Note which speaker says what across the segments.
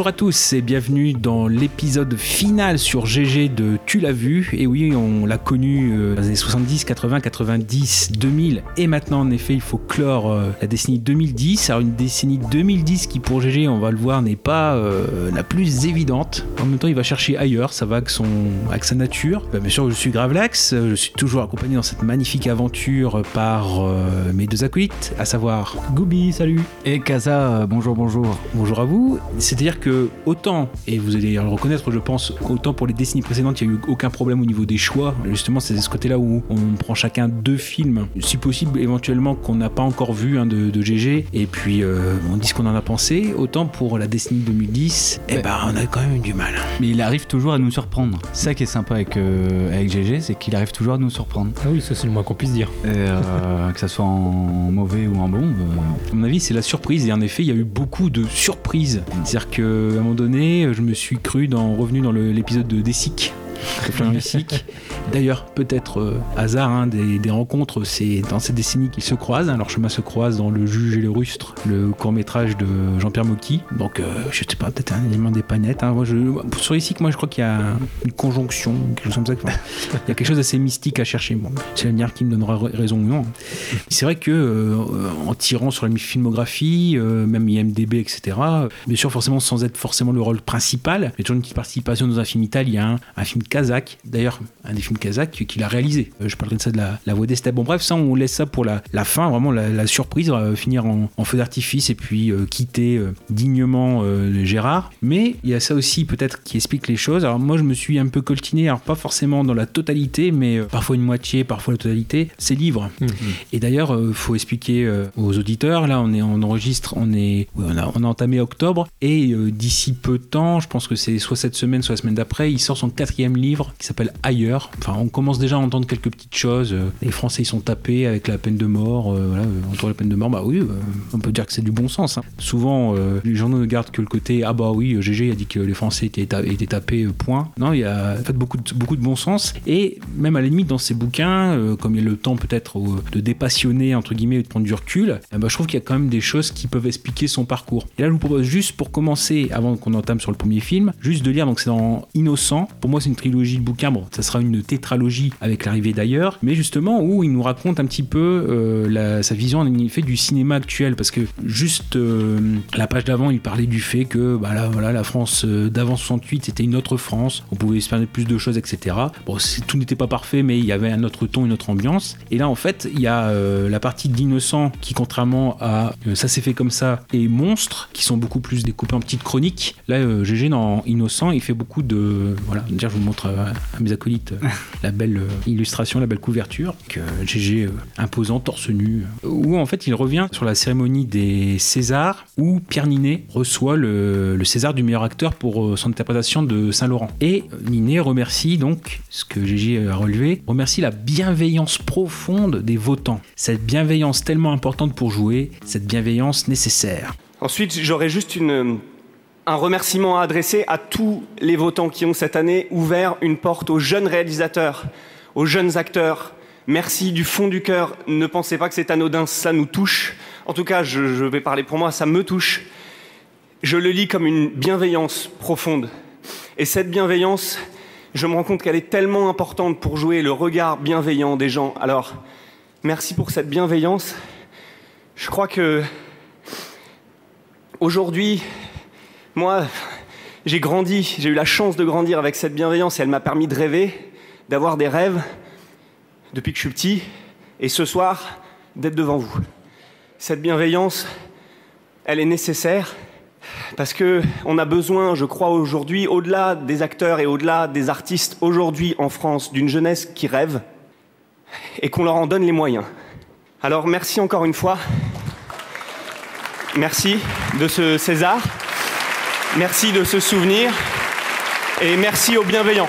Speaker 1: Bonjour à tous et bienvenue dans l'épisode final sur GG de Tu l'as vu. Et oui, on l'a connu euh, dans les années 70, 80, 90, 2000. Et maintenant, en effet, il faut clore euh, la décennie 2010. Alors, une décennie 2010 qui, pour GG, on va le voir, n'est pas euh, la plus évidente. En même temps, il va chercher ailleurs. Ça va avec, son, avec sa nature. Bah, bien sûr, je suis Gravelax. Je suis toujours accompagné dans cette magnifique aventure par euh, mes deux acolytes, à savoir Gooby, salut.
Speaker 2: Et Kaza, bonjour, bonjour.
Speaker 1: Bonjour à vous. C'est-à-dire que autant, et vous allez le reconnaître, je pense, autant pour les décennies précédentes, il n'y a eu aucun problème au niveau des choix. Justement, c'est de ce côté-là où on prend chacun deux films, si possible, éventuellement qu'on n'a pas encore vu hein, de, de GG, et puis euh, on dit ce qu'on en a pensé. Autant pour la décennie 2010, eh ben, on a quand même eu du mal.
Speaker 2: Mais il arrive toujours à nous surprendre. C'est ça qui est sympa avec, euh, avec GG, c'est qu'il arrive toujours à nous surprendre.
Speaker 3: Ah oui, ça c'est le moins qu'on puisse dire.
Speaker 2: Et, euh, que ça soit en mauvais ou en bon. euh,
Speaker 1: À mon avis, c'est la surprise. Et en effet, il y a eu beaucoup de surprises. C'est-à-dire qu'à un moment donné, je me suis cru dans, revenu dans l'épisode de Dessic. Dessic. D'ailleurs, peut-être euh, hasard hein, des, rencontres, c'est dans cette décennie qu'ils se croisent. hein. Leur chemin se croise dans Le Juge et le Rustre, le court-métrage de Jean-Pierre Mocky. Donc, euh, je sais pas, peut-être un élément des panettes. hein. Sur Dessic, moi, je crois qu'il y a une conjonction, quelque chose comme ça. Il y a quelque chose d'assez mystique à chercher. Bon, c'est l'avenir qui me donnera ra- raison ou non. C'est vrai que euh, en tirant sur la filmographie, euh, même IMDB, etc., bien sûr, forcément, sans être forcément le rôle principal, il y a toujours une petite participation dans un film italien, un film kazakh, d'ailleurs, un des films kazakhs qu'il a réalisé. Euh, je parlerai de ça de la, la voix d'Estelle. Bon, bref, ça, on laisse ça pour la, la fin, vraiment la, la surprise, euh, finir en, en feu d'artifice et puis euh, quitter euh, dignement Gérard. Mais il y a ça aussi, peut-être, qui explique les choses. Alors, moi, je me suis un peu coltiné, alors pas forcément dans la totalité, mais parfois une moitié, parfois la totalité, ces livres. Et d'ailleurs, il faut expliquer aux auditeurs, là on est on enregistre, on est oui, on, a, on a entamé octobre et d'ici peu de temps, je pense que c'est soit cette semaine, soit la semaine d'après, il sort son quatrième livre qui s'appelle Ailleurs. Enfin, on commence déjà à entendre quelques petites choses. euh, les Français ils sont tapés avec la peine de mort, euh, voilà, euh, la peine de mort. Bah oui, euh, on peut dire que c'est du bon sens. hein. Souvent, les journaux ne gardent que le côté ah bah oui, GG a dit que les Français étaient, ta- étaient tapés, point. Non, il y a en fait beaucoup de, beaucoup de bon sens et même à la limite dans ces bouquins, euh, comme il y a le temps peut-être de dépassionner entre guillemets et de prendre du recul, ben, je trouve qu'il y a quand même des choses qui peuvent expliquer son parcours. Et là, je vous propose juste pour commencer, avant qu'on entame sur le premier film, juste de lire. Donc c'est dans Innocent. Pour moi, c'est une trilogie de bouquins. Bon, ça sera une tétralogie avec l'arrivée d'ailleurs, mais justement où il nous raconte un petit peu euh, sa vision en effet du cinéma actuel, parce que juste euh, la page d'avant, il parlait du fait que bah là, voilà, la France euh, d'avant 68 c'était une autre France. On pouvait permettre plus de choses, etc. Bon, tout n'était pas parfait, mais il y avait un autre ton, une autre ambiance. Et là, en fait, il y a la partie d'innocent qui, contrairement à ça s'est fait comme ça et monstre, qui sont beaucoup plus découpés en petites chroniques. Là, GG dans Innocent, il fait beaucoup de voilà. Dire, je vous montre à, à mes acolytes euh, la belle euh, illustration, la belle couverture, que GG euh, imposant, torse nu, euh, où en fait il revient sur la cérémonie des Césars, où Pierre Ninet reçoit le, le César du meilleur acteur pour euh, son interprétation de Saint-Laurent. Et euh, Ninet remercie donc, ce que GG a relevé, remercie la bienveillance profonde des votants. Cette bienveillance tellement importante pour jouer, cette bienveillance nécessaire.
Speaker 4: Ensuite, j'aurais juste une, un remerciement à adresser à tous les votants qui ont cette année ouvert une porte aux jeunes réalisateurs, aux jeunes acteurs. Merci du fond du cœur. Ne pensez pas que c'est anodin, ça nous touche. En tout cas, je, vais parler pour moi, ça me touche. Je le lis comme une bienveillance profonde. Et cette bienveillance, je me rends compte qu'elle est tellement importante pour jouer le regard bienveillant des gens. Alors, merci pour cette bienveillance. Je crois que Aujourd'hui, moi, j'ai grandi, j'ai eu la chance de grandir avec cette bienveillance et elle m'a permis de rêver, d'avoir des rêves depuis que je suis petit et ce soir, d'être devant vous. Cette bienveillance, elle est nécessaire parce que on a besoin, je crois aujourd'hui, au-delà des acteurs et au-delà des artistes aujourd'hui en France, d'une jeunesse qui rêve et qu'on leur en donne les moyens. Alors merci encore une fois. Merci de ce César. Merci de ce souvenir. Et merci aux bienveillants.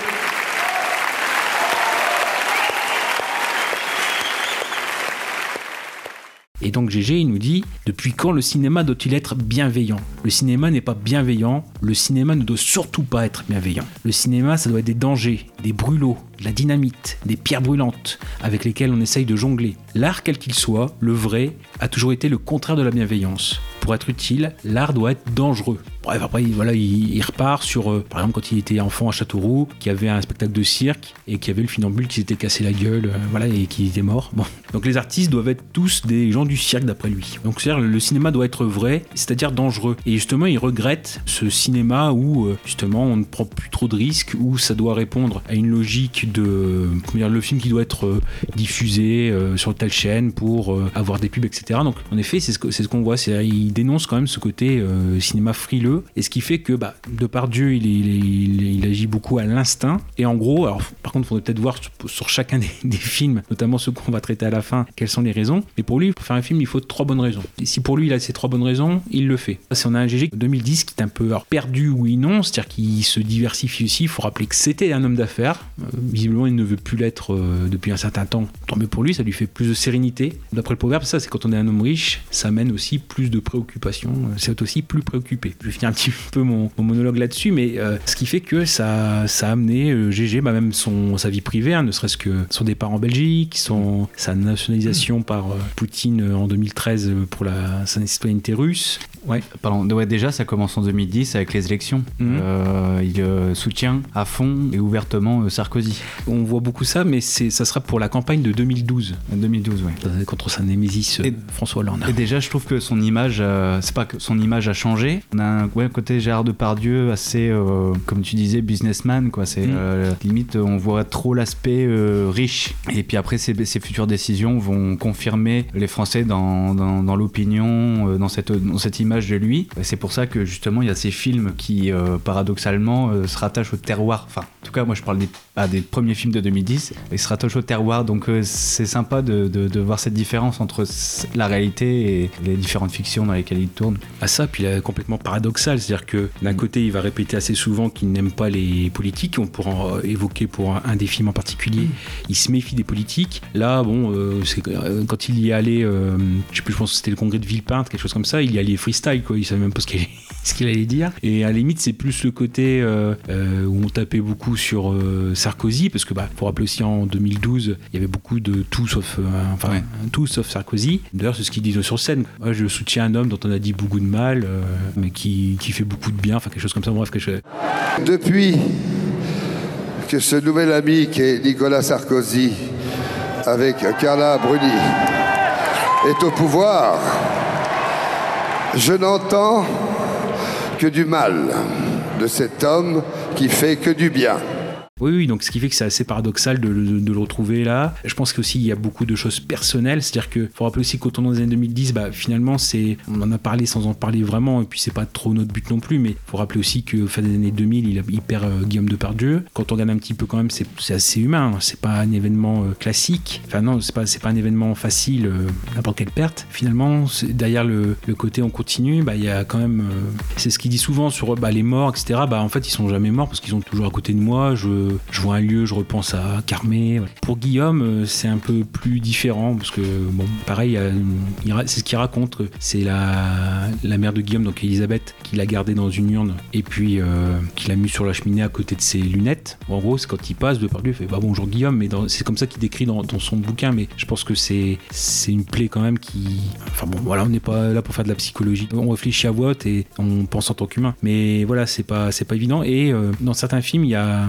Speaker 1: Et donc GG, il nous dit Depuis quand le cinéma doit-il être bienveillant? Le cinéma n'est pas bienveillant, le cinéma ne doit surtout pas être bienveillant. Le cinéma, ça doit être des dangers, des brûlots, de la dynamite, des pierres brûlantes avec lesquelles on essaye de jongler. L'art, quel qu'il soit, le vrai, a toujours été le contraire de la bienveillance. Pour être utile, l'art doit être dangereux. Bref, après, voilà, il, repart sur, euh, par exemple, quand il était enfant à Châteauroux, qui avait un spectacle de cirque et qui avait le funambule qui s'était cassé la gueule, euh, voilà, et qui était mort. Bon. Donc les artistes doivent être tous des gens du cirque d'après lui. Donc c'est-à-dire le cinéma doit être vrai, c'est-à-dire dangereux. Et justement, il regrette ce cinéma où euh, justement on ne prend plus trop de risques, où ça doit répondre à une logique de, comment dire, le film qui doit être diffusé sur telle chaîne pour avoir des pubs, etc. Donc en effet, c'est ce c'est ce qu'on voit. Il dénonce quand même ce côté cinéma frileux, et ce qui fait que, bah, de par Dieu, il, agit beaucoup à l'instinct. Et en gros, alors par contre, il faudrait peut-être voir sur, chacun des, films, notamment ceux qu'on va traiter à la fin, quelles sont les raisons. Mais pour lui, pour faire un film, il faut trois bonnes raisons. Et si pour lui, il a ces trois bonnes raisons, il le fait. Si on a un GG 2010 qui est un peu perdu, oui, non, c'est-à-dire qu'il se diversifie aussi. Il faut rappeler que c'était un homme d'affaires. Euh, visiblement, il ne veut plus l'être euh, depuis un certain temps. Tant mieux pour lui, ça lui fait plus de sérénité. D'après le proverbe, ça, c'est quand on est un homme riche, ça amène aussi plus de préoccupations. Euh, C'est aussi plus préoccupé. Je un petit peu mon, mon monologue là-dessus, mais euh, ce qui fait que ça, ça a amené euh, GG, bah, même son, sa vie privée, hein, ne serait-ce que son départ en Belgique, son, sa nationalisation par euh, Poutine euh, en 2013 euh, pour la, sa citoyenneté russe. Ouais.
Speaker 2: Pardon, ouais, déjà, ça commence en 2010 avec les élections. Euh, il soutient à fond et ouvertement Sarkozy.
Speaker 1: On voit beaucoup ça, mais ça sera pour la campagne de 2012,
Speaker 2: En 2012, ouais.
Speaker 1: euh, contre sa némésis
Speaker 2: Et-
Speaker 1: François Hollande.
Speaker 2: Et déjà, je trouve que son image, c'est pas que son image a changé. On a un ouais, côté Gérard Depardieu assez, euh, comme tu disais, businessman, quoi. C'est
Speaker 1: Mm.
Speaker 2: euh, limite, on voit trop l'aspect euh, riche. Et puis après, ses, ses futures décisions vont confirmer les Français dans, dans, dans l'opinion, dans cette, dans cette image de lui. C'est pour ça que justement, il y a ces films qui, paradoxalement, se rattachent au terroir. Enfin, en tout cas, moi, je parle des, ah, des premiers films de 2010. Ils se rattachent au terroir. Donc, c'est sympa de, de, de voir cette différence entre la réalité et les différentes fictions dans lesquelles il tourne.
Speaker 1: à ça, puis il est complètement paradoxal. C'est-à-dire que d'un côté, il va répéter assez souvent qu'il n'aime pas les politiques. On pourra en évoquer pour un, un des films en particulier. Il se méfie des politiques. Là, bon, euh, c'est euh, quand il y est allé, euh, je sais plus, je pense que c'était le congrès de Villepinte, quelque chose comme ça. Il y allait freestyle, quoi. Il savait même pas ce qu'il allait dire. Et à la limite, c'est plus le côté euh, euh, où on tapait beaucoup sur Sarkozy, parce que, bah, faut rappeler aussi en 2012, il y avait beaucoup de tout sauf, enfin,
Speaker 2: Ouais.
Speaker 1: tout sauf Sarkozy. D'ailleurs, c'est ce qu'il dit sur scène. Moi, je soutiens un homme dont on a dit beaucoup de mal, mais qui, qui fait beaucoup de bien, enfin quelque chose comme ça. Bref, quelque chose.
Speaker 5: Depuis que ce nouvel ami qui est Nicolas Sarkozy avec Carla Bruni est au pouvoir, je n'entends que du mal de cet homme qui fait que du bien.
Speaker 1: Oui, oui, donc ce qui fait que c'est assez paradoxal de, le- retrouver là. Je pense qu'aussi il y a beaucoup de choses personnelles, c'est-à-dire que faut rappeler aussi qu'au tournant des années 2010, bah, finalement, c'est, on en a parlé sans en parler vraiment, et puis c'est pas trop notre but non plus, mais faut rappeler aussi qu'au fin des années 2000, il, perd euh, Guillaume Depardieu. Quand on regarde un petit peu quand même, c'est, assez humain, hein. c'est pas un événement euh, classique, enfin non, c'est pas, c'est pas un événement facile, euh, n'importe quelle perte. Finalement, derrière le, le côté on continue, bah, il y a quand même, euh, c'est ce qu'il dit souvent sur bah, les morts, etc. Bah, en fait, ils sont jamais morts parce qu'ils sont toujours à côté de moi. Je, je vois un lieu, je repense à Carmé. Pour Guillaume, euh, c'est un peu plus différent parce que, bon, pareil, euh, c'est ce qu'il raconte. C'est la, mère de Guillaume, donc Elisabeth, qui l'a gardé dans une urne et puis euh, qui l'a mis sur la cheminée à côté de ses lunettes. En gros, c'est quand il passe, de par lui, il fait bah, bonjour Guillaume, mais c'est comme ça qu'il décrit dans, son bouquin. Mais je pense que c'est une plaie quand même qui. Enfin bon, voilà, on n'est pas là pour faire de la psychologie. On réfléchit à voix et on pense en tant qu'humain. Mais voilà, c'est pas, pas évident. Et euh, dans certains films, il y a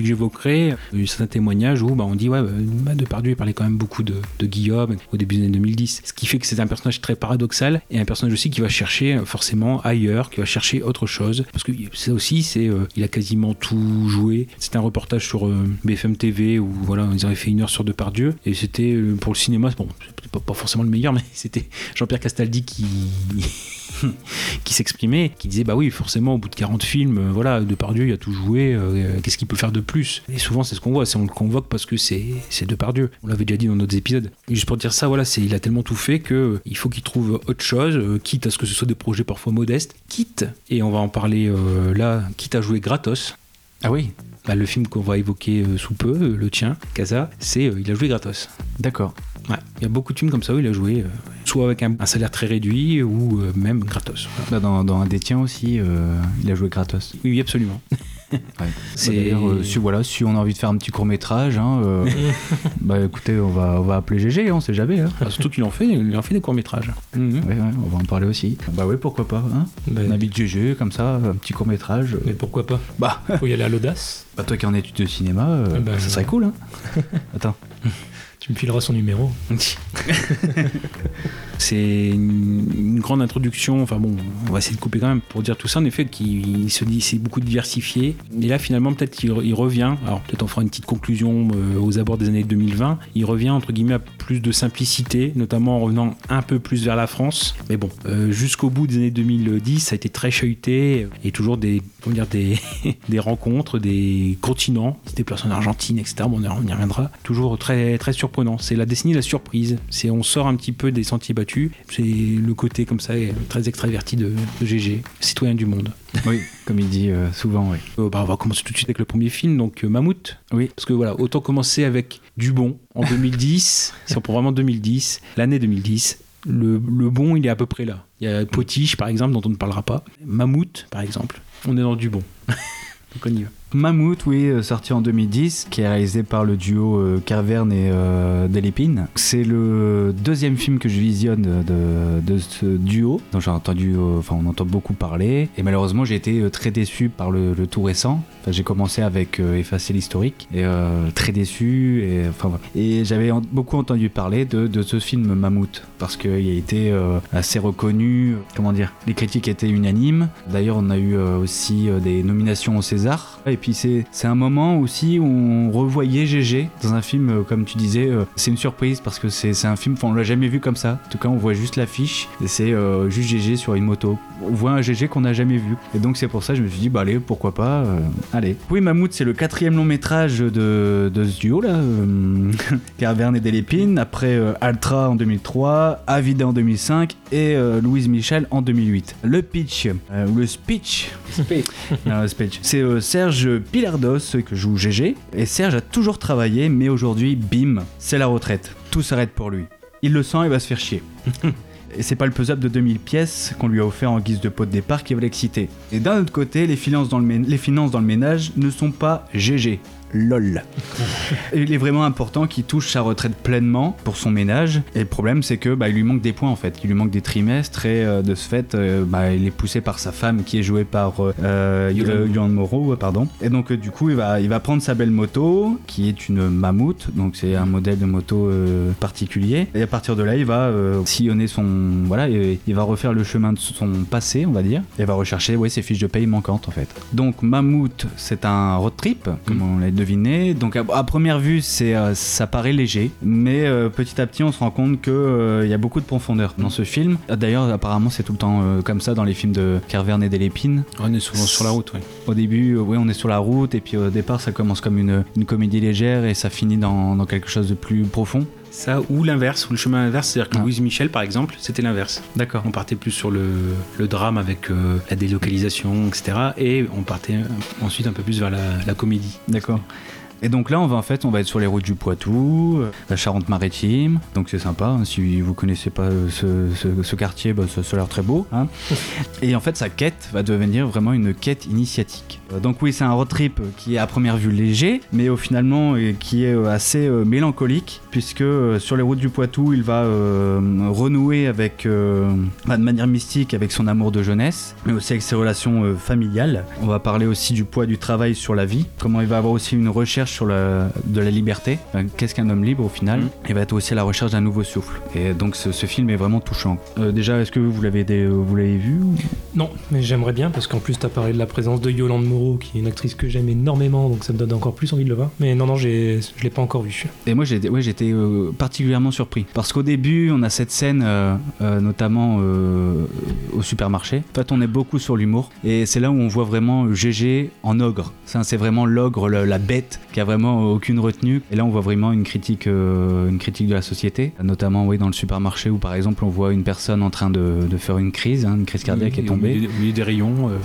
Speaker 1: que j'évoquerai, certains témoignages où bah, on dit ouais, bah, Depardieu il parlait quand même beaucoup de, de Guillaume au début des années 2010. Ce qui fait que c'est un personnage très paradoxal et un personnage aussi qui va chercher euh, forcément ailleurs, qui va chercher autre chose. Parce que ça aussi, c'est euh, il a quasiment tout joué. C'était un reportage sur euh, BFM TV où voilà, ils avaient fait une heure sur Depardieu et c'était euh, pour le cinéma, bon, pas, pas forcément le meilleur, mais c'était Jean-Pierre Castaldi qui qui s'exprimait, qui disait bah oui forcément au bout de 40 films, euh, voilà Depardieu il a tout joué, euh, qu'est-ce qu'il peut faire de plus? Et souvent, c'est ce qu'on voit, c'est on le convoque parce que c'est c'est Depardieu. On l'avait déjà dit dans d'autres épisodes. Juste pour dire ça, voilà, c'est il a tellement tout fait que euh, il faut qu'il trouve autre chose, euh, quitte à ce que ce soit des projets parfois modestes, quitte, et on va en parler euh, là, quitte à jouer gratos.
Speaker 2: Ah oui,
Speaker 1: Bah, le film qu'on va évoquer euh, sous peu, euh, le tien, Casa, c'est euh, il a joué gratos.
Speaker 2: d'accord.
Speaker 1: Ouais. Il y a beaucoup de films comme ça où il a joué, euh, soit avec un, un salaire très réduit ou euh, même gratos.
Speaker 2: Bah, dans, dans un des tiens aussi, euh, il a joué gratos.
Speaker 1: Oui, absolument.
Speaker 2: Ouais.
Speaker 1: C'est-
Speaker 2: Bah, d'ailleurs, euh, si, voilà, si on a envie de faire un petit court métrage, hein, euh, bah écoutez, on va, on va appeler GG, on sait jamais. Hein.
Speaker 1: Ah, surtout qu'il en fait, il en fait des courts métrages.
Speaker 2: Ouais, ouais, on va en parler aussi. Bah ouais, pourquoi pas. Hein
Speaker 6: Ben,
Speaker 2: on habite GG, comme ça, un petit court métrage.
Speaker 6: Mais pourquoi pas?
Speaker 2: Bah,
Speaker 6: Faut y aller à l'audace.
Speaker 2: bah toi qui es en études de cinéma, euh, ça serait cool. Hein Attends.
Speaker 6: Tu me fileras son numéro.
Speaker 1: C'est une, grande introduction. Enfin bon, on va essayer de couper quand même pour dire tout ça. En effet, qu'il se dit c'est beaucoup diversifié. Et là, finalement, peut-être qu'il il revient. Alors peut-être on fera une petite conclusion euh, aux abords des années 2020. Il revient entre guillemets à plus de simplicité, notamment en revenant un peu plus vers la France. Mais bon, euh, jusqu'au bout des années 2010, ça a été très chahuté et toujours des, comment dire, des, des rencontres, des continents. Il se en Argentine, etc. Bon, on y- on y reviendra. Toujours très très surprenant. C'est la décennie de la surprise. C'est on sort un petit peu des sentiers battus. C'est le côté comme ça très extraverti de, de GG, citoyen du monde.
Speaker 2: Oui, comme il dit euh, souvent, oui.
Speaker 1: Euh, bah, on va commencer tout de suite avec le premier film, donc euh, Mammouth.
Speaker 2: Oui.
Speaker 1: Parce que voilà, autant commencer avec du bon en 2010, si on prend vraiment 2010, l'année 2010. Le, le bon, il est à peu près là. Il y a Potiche, par exemple, dont on ne parlera pas. Mammouth, par exemple. On est dans du bon. donc on y va.
Speaker 2: Mammouth, oui, euh, sorti en 2010, qui est réalisé par le duo euh, Carverne et euh, Delépine. C'est le deuxième film que je visionne de, ce duo, dont j'ai entendu, enfin on entend beaucoup parler, et malheureusement j'ai été très déçu par le tout récent. J'ai commencé avec euh, Effacer l'historique, et euh, très déçu, et j'avais beaucoup entendu parler de, ce film Mammouth, parce qu'il a été euh, assez reconnu, comment dire, les critiques étaient unanimes. D'ailleurs on a eu aussi des nominations au César, et puis c'est un moment aussi où on revoyait GG dans un film, comme tu disais, c'est une surprise parce que c'est un film, on l'a jamais vu comme ça. En tout cas, on voit juste l'affiche et c'est juste GG sur une moto. On voit un GG qu'on n'a jamais vu. Et donc c'est pour ça que je me suis dit, bah allez, pourquoi pas, allez. Oui, Mammouth, c'est le quatrième long métrage de, de ce duo là, euh, Carverne et Delépine, après euh, Altra en 2003, Avida en 2005 et euh, Louise Michel en 2008. Le pitch, euh, ou le speech. C'est Serge Pilardos que joue GG. Et Serge a toujours travaillé, mais aujourd'hui, bim, c'est la retraite. Tout s'arrête pour lui. Il le sent et va se faire chier. Et c'est pas le puzzle de 2000 pièces qu'on lui a offert en guise de pot de départ qui va l'exciter. Et d'un autre côté, les finances, dans le mé- les finances dans le ménage ne sont pas GG. LOL. Il est vraiment important qu'il touche sa retraite pleinement pour son ménage. Et le problème, c'est que bah, il lui manque des points en fait. Il lui manque des trimestres et euh, de ce fait, euh, bah, il est poussé par sa femme qui est jouée par euh, euh.
Speaker 1: Yolande
Speaker 2: Moreau, pardon. Et donc du coup, il va, il va prendre sa belle moto, qui est une Mammouth, donc c'est un modèle de moto particulier. Et à partir de là, il va sillonner son, voilà, et, il va refaire le chemin de son passé, on va dire. Et va rechercher, ouais, ses fiches de paye manquantes en fait. Donc Mammouth, c'est un road trip, comme on l'a Donc à, à première vue, c'est, euh, ça paraît léger, mais euh, petit à petit, on se rend compte que euh, il y a beaucoup de profondeur dans ce film. D'ailleurs, apparemment, c'est tout le temps comme ça dans les films de Carverne et Delépine.
Speaker 1: On est souvent sur la route, oui.
Speaker 2: Au début, oui, on est sur la route, et puis au départ, ça commence comme une, une comédie légère, et ça finit dans, dans quelque chose de plus profond.
Speaker 1: Ça, ou l'inverse, ou le chemin inverse, c'est-à-dire que
Speaker 2: Ah.
Speaker 1: Louise Michel, par exemple, c'était l'inverse.
Speaker 2: D'accord.
Speaker 1: On partait plus sur le, le drame avec euh, la délocalisation, etc. Et on partait ensuite un peu plus vers la, la comédie.
Speaker 2: D'accord. Et donc là, on va en fait, on va être sur les routes du Poitou, euh, la Charente-Maritime. Donc c'est sympa. hein. Si vous connaissez pas euh, ce, ce- ce quartier, bah, ça, ça a l'air très beau. hein. Et en fait, sa quête va devenir vraiment une quête initiatique. Euh, Donc oui, c'est un road trip qui est à première vue léger, mais au finalement euh, qui est euh, assez euh, mélancolique, puisque euh, sur les routes du Poitou, il va euh, renouer avec, euh, bah, de manière mystique avec son amour de jeunesse, mais aussi avec ses relations euh, familiales. On va parler aussi du poids du travail sur la vie, comment il va avoir aussi une recherche sur la, de la liberté. Enfin, Qu'est-ce qu'un homme libre au final
Speaker 1: Mhm.
Speaker 2: Il va être aussi à la recherche d'un nouveau souffle. Et donc ce, ce film est vraiment touchant. Euh, déjà, est-ce que vous l'avez des- vous l'avez vu ou-
Speaker 6: Non, mais j'aimerais bien parce qu'en plus, tu as parlé de la présence de Yolande Moreau Qui est une actrice que j'aime énormément, donc ça me donne encore plus envie de le voir. Mais non, non, j'ai- je l'ai pas encore vu.
Speaker 2: Et moi, j'étais ouais, j'étais, euh, particulièrement surpris. Parce qu'au début, on a cette scène, euh, euh, notamment euh, au supermarché. En fait, on est beaucoup sur l'humour. Et c'est là où on voit vraiment GG en ogre. C'est vraiment l'ogre, la bête, qui a vraiment aucune retenue. Et là, on voit vraiment une critique, euh, une critique de la société. Notamment, oui, dans le supermarché où, par exemple, on voit une personne en train de, de faire une crise, hein, une crise cardiaque
Speaker 1: Oui,
Speaker 2: est
Speaker 1: au
Speaker 2: tombée.
Speaker 1: milieu, au milieu des rayons, euh,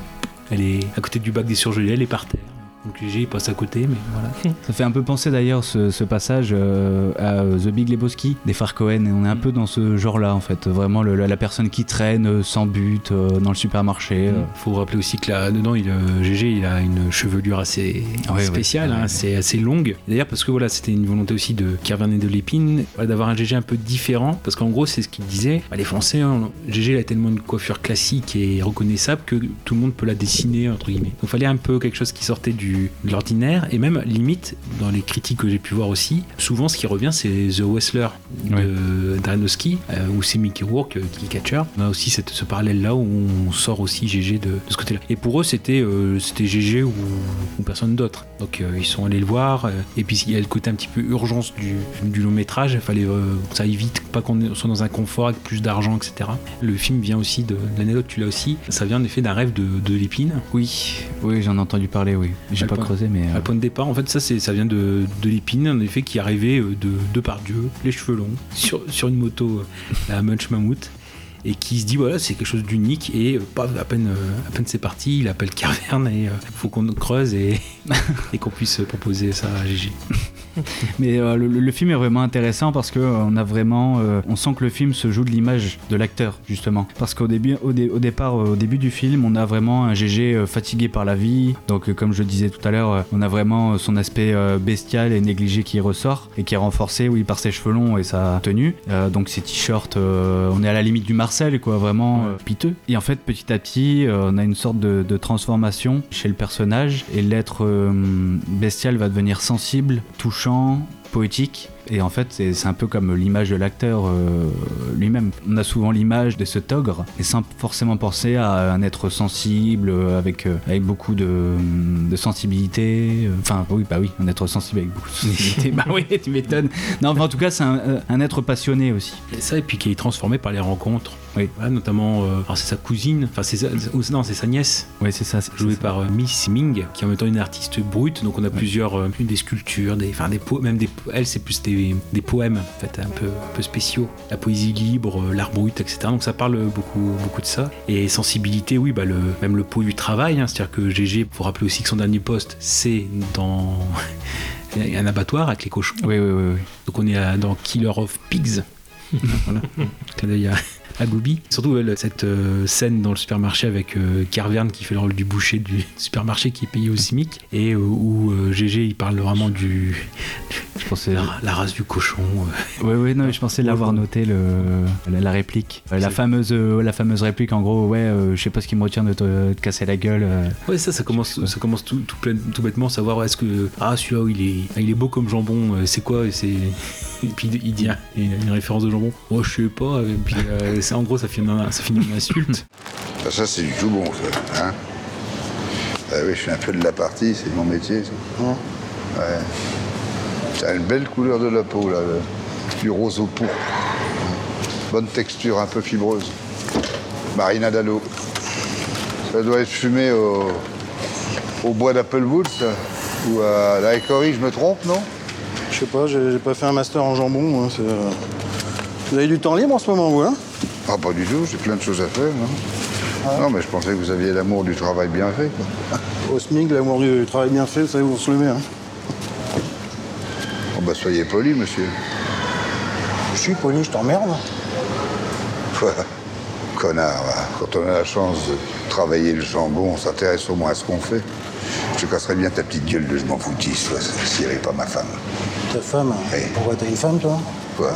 Speaker 1: elle est à côté du bac des surgelés, elle est par terre. Donc Gégé il passe à côté, mais voilà.
Speaker 2: Ça fait un peu penser d'ailleurs ce, ce passage euh, à euh, The Big Lebowski des frères Cohen et on est un peu dans ce genre-là en fait, vraiment le- la, la personne qui traîne euh, sans but euh, dans le supermarché. euh.
Speaker 1: faut rappeler aussi que là dedans, il, euh, Gégé, il a une chevelure assez
Speaker 2: Ouais,
Speaker 1: spéciale,
Speaker 2: ouais.
Speaker 1: hein, c'est assez longue. D'ailleurs, parce que voilà, c'était une volonté aussi de Kervin et de Lépine voilà, d'avoir un Gégé un peu différent, parce qu'en gros, c'est ce qu'il disait. bah, les Français, hein, Gégé, il a tellement une coiffure classique et reconnaissable que tout le monde peut la dessiner entre guillemets. Donc, il fallait un peu quelque chose qui sortait du de l'ordinaire et même limite dans les critiques que j'ai pu voir aussi, souvent ce qui revient, c'est The Wrestler de d'Aronofsky, euh, où c'est Mickey Rourke euh, qui est catcher. On a aussi cette- ce parallèle là où on sort aussi GG de, de ce côté-là. Et pour eux, c'était euh, c'était GG ou, ou personne d'autre. Donc euh, ils sont allés le voir. et puis il y a le côté un petit peu urgence du, du long métrage. Il fallait que ça évite pas qu'on soit dans un confort avec plus d'argent, etc. Le film vient aussi de l'anecdote, tu l'as aussi. Ça vient en effet d'un rêve de, de Lépine.
Speaker 2: Oui, oui, j'en ai entendu parler, oui. J'ai pas
Speaker 1: point-
Speaker 2: creusé, mais. euh,
Speaker 1: à le point de départ, en fait, ça, c'est, ça vient de, de Lépine, en effet, qui arrivait euh, de, de par Dieu, les cheveux longs, sur, sur une moto, euh, la Munch Mammouth, et qui se dit, voilà, c'est quelque chose d'unique, et euh, paf, à peine, euh, à peine c'est parti, il appelle Carverne, et il faut qu'on creuse et, et qu'on puisse proposer ça à Gigi.
Speaker 2: Mais euh, le, le film est vraiment intéressant parce que euh, on a vraiment, euh, on sent que le film se joue de l'image de l'acteur justement. Parce qu'au début, au, dé- au départ, au début du film, on a vraiment un GG fatigué par la vie. Donc, comme je disais tout à l'heure, on a vraiment son aspect bestial et négligé qui ressort et qui est renforcé, oui, par ses cheveux longs et sa tenue. Euh, donc, ses t-shirts, on est à la limite du Marcel, quoi, vraiment piteux. Et en fait, petit à petit, on a une sorte de, de transformation chez le personnage et l'être bestial va devenir sensible, touchant, poétique. Et en fait, c'est un peu comme l'image de l'acteur euh, lui-même. On a souvent l'image de ce togre, et sans forcément penser à un être sensible, euh, avec, euh, avec beaucoup de, de sensibilité. Enfin, oui, bah oui, un être sensible avec beaucoup de sensibilité. bah oui, tu m'étonnes. Non, mais en tout cas, c'est un, un être passionné aussi.
Speaker 1: Et ça, et puis qui est transformé par les rencontres.
Speaker 2: Oui.
Speaker 1: Notamment, euh, c'est sa cousine, enfin, c'est sa, non, c'est sa nièce.
Speaker 2: Oui, c'est ça.
Speaker 1: jouée par euh, Miss Ming, qui est en même temps une artiste brute. Donc on a plusieurs, euh, des sculptures, des, enfin des po- même des, elle c'est plus des, des poèmes en fait un peu, un peu spéciaux, la poésie libre, euh, l'art brut, etc. Donc ça parle beaucoup, beaucoup de ça. Et sensibilité, oui, bah le, même le pot du travail, hein, c'est-à-dire que GG, faut rappeler aussi que son dernier poste, c'est dans il y a un abattoir avec les cochons.
Speaker 2: Oui, oui, oui. oui.
Speaker 1: Donc on est à- dans Killer of Pigs. voilà. À. Surtout cette euh, scène dans le supermarché avec euh, Carverne qui fait le rôle du boucher du supermarché qui est payé au SMIC et euh, où GG il parle vraiment du
Speaker 2: Je pensais.
Speaker 1: la, la race du cochon.
Speaker 2: Oui, oui, non, mais je pensais l'avoir noté, le, la, la réplique. La fameuse, la fameuse réplique, en gros, ouais, je sais pas ce qui me retient de te, casser la gueule.
Speaker 1: Ouais ça ça commence ça commence tout, tout, plein- tout bêtement savoir est-ce que ah celui-là il est il est beau comme jambon c'est quoi et c'est et puis il dit une référence de jambon oh je sais pas et puis euh, c'est en gros ça finit en, ça finit en insulte
Speaker 5: Ah, ça, c'est du tout bon, ça. Hein ah oui, je suis un peu de la partie, c'est mon métier. ça. Ouais. Ça a une belle couleur de la peau, là. le- Du rose au pourpre. Bonne texture, un peu fibreuse. Marina d'Allo. Ça doit être fumé au, au bois d'Applewood, ça. Ou à la Écorie, je me trompe, non?
Speaker 3: Je sais pas, j'ai pas fait un master en jambon. moi, c'est, euh, Vous avez du temps libre en ce moment, vous, hein?
Speaker 5: Ah, pas du tout, j'ai plein de choses à faire, non Non, mais je pensais que vous aviez l'amour du travail bien fait, quoi.
Speaker 3: Au SMIC, l'amour du travail bien fait, vous savez où on se le met. Hein.
Speaker 5: Bon, bah, soyez poli, monsieur.
Speaker 3: Je suis poli, je t'emmerde.
Speaker 5: Connard, quand on a la chance de travailler le jambon, on s'intéresse au moins à ce qu'on fait. Je casserais bien ta petite gueule de je m'en foutisse, si elle n'est pas ma femme.
Speaker 3: Ta femme
Speaker 5: Oui.
Speaker 3: Pourquoi t'as une femme, toi?
Speaker 5: Quoi?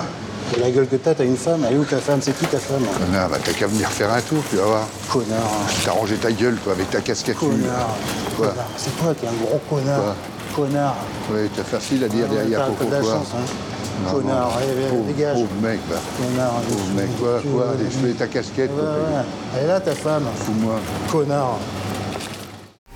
Speaker 3: La gueule que t'as, t'as une femme. Elle est où ta femme? C'est qui ta femme?
Speaker 5: Connard, bah, t'as qu'à venir faire un tour, tu vas voir.
Speaker 3: Connard.
Speaker 5: T'as rangé ta gueule, toi, avec ta casquette.
Speaker 3: Connard.
Speaker 5: Quoi?
Speaker 3: Connard. C'est toi qui es un gros connard.
Speaker 5: Quoi?
Speaker 3: Connard.
Speaker 5: Oui, t'as facile à dire
Speaker 3: Ah,
Speaker 5: derrière
Speaker 3: pas de
Speaker 5: quoi
Speaker 3: chance, hein.
Speaker 5: Non,
Speaker 3: Connard, allez,
Speaker 5: Pauvre-
Speaker 3: dégage.
Speaker 5: Pauvre mec, va.
Speaker 3: Connard.
Speaker 5: Pauvre mec, quoi, quoi, des cheveux et ta casquette,
Speaker 3: Ouais, ouais. Elle est là, ta femme.
Speaker 5: Fous-moi.
Speaker 3: Connard.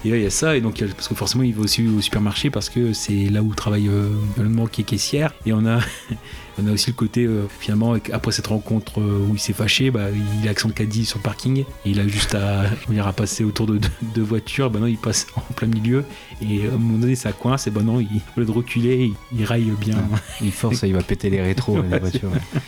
Speaker 1: Et là, il y a ça, et donc, parce que forcément, il va aussi au supermarché parce que c'est là où travaille euh, Musk qui est caissière. Et on a, on a aussi le côté, euh, finalement, après cette rencontre euh, où il s'est fâché, bah, il a accent de caddie sur le parking, et il a juste à, on ira passer autour de deux, voitures, bah non, il passe en plein milieu, et à un moment donné, ça coince, et bah non, il, au lieu de reculer, il, il raille bien.
Speaker 2: Il force il va péter les rétros voitures. ouais.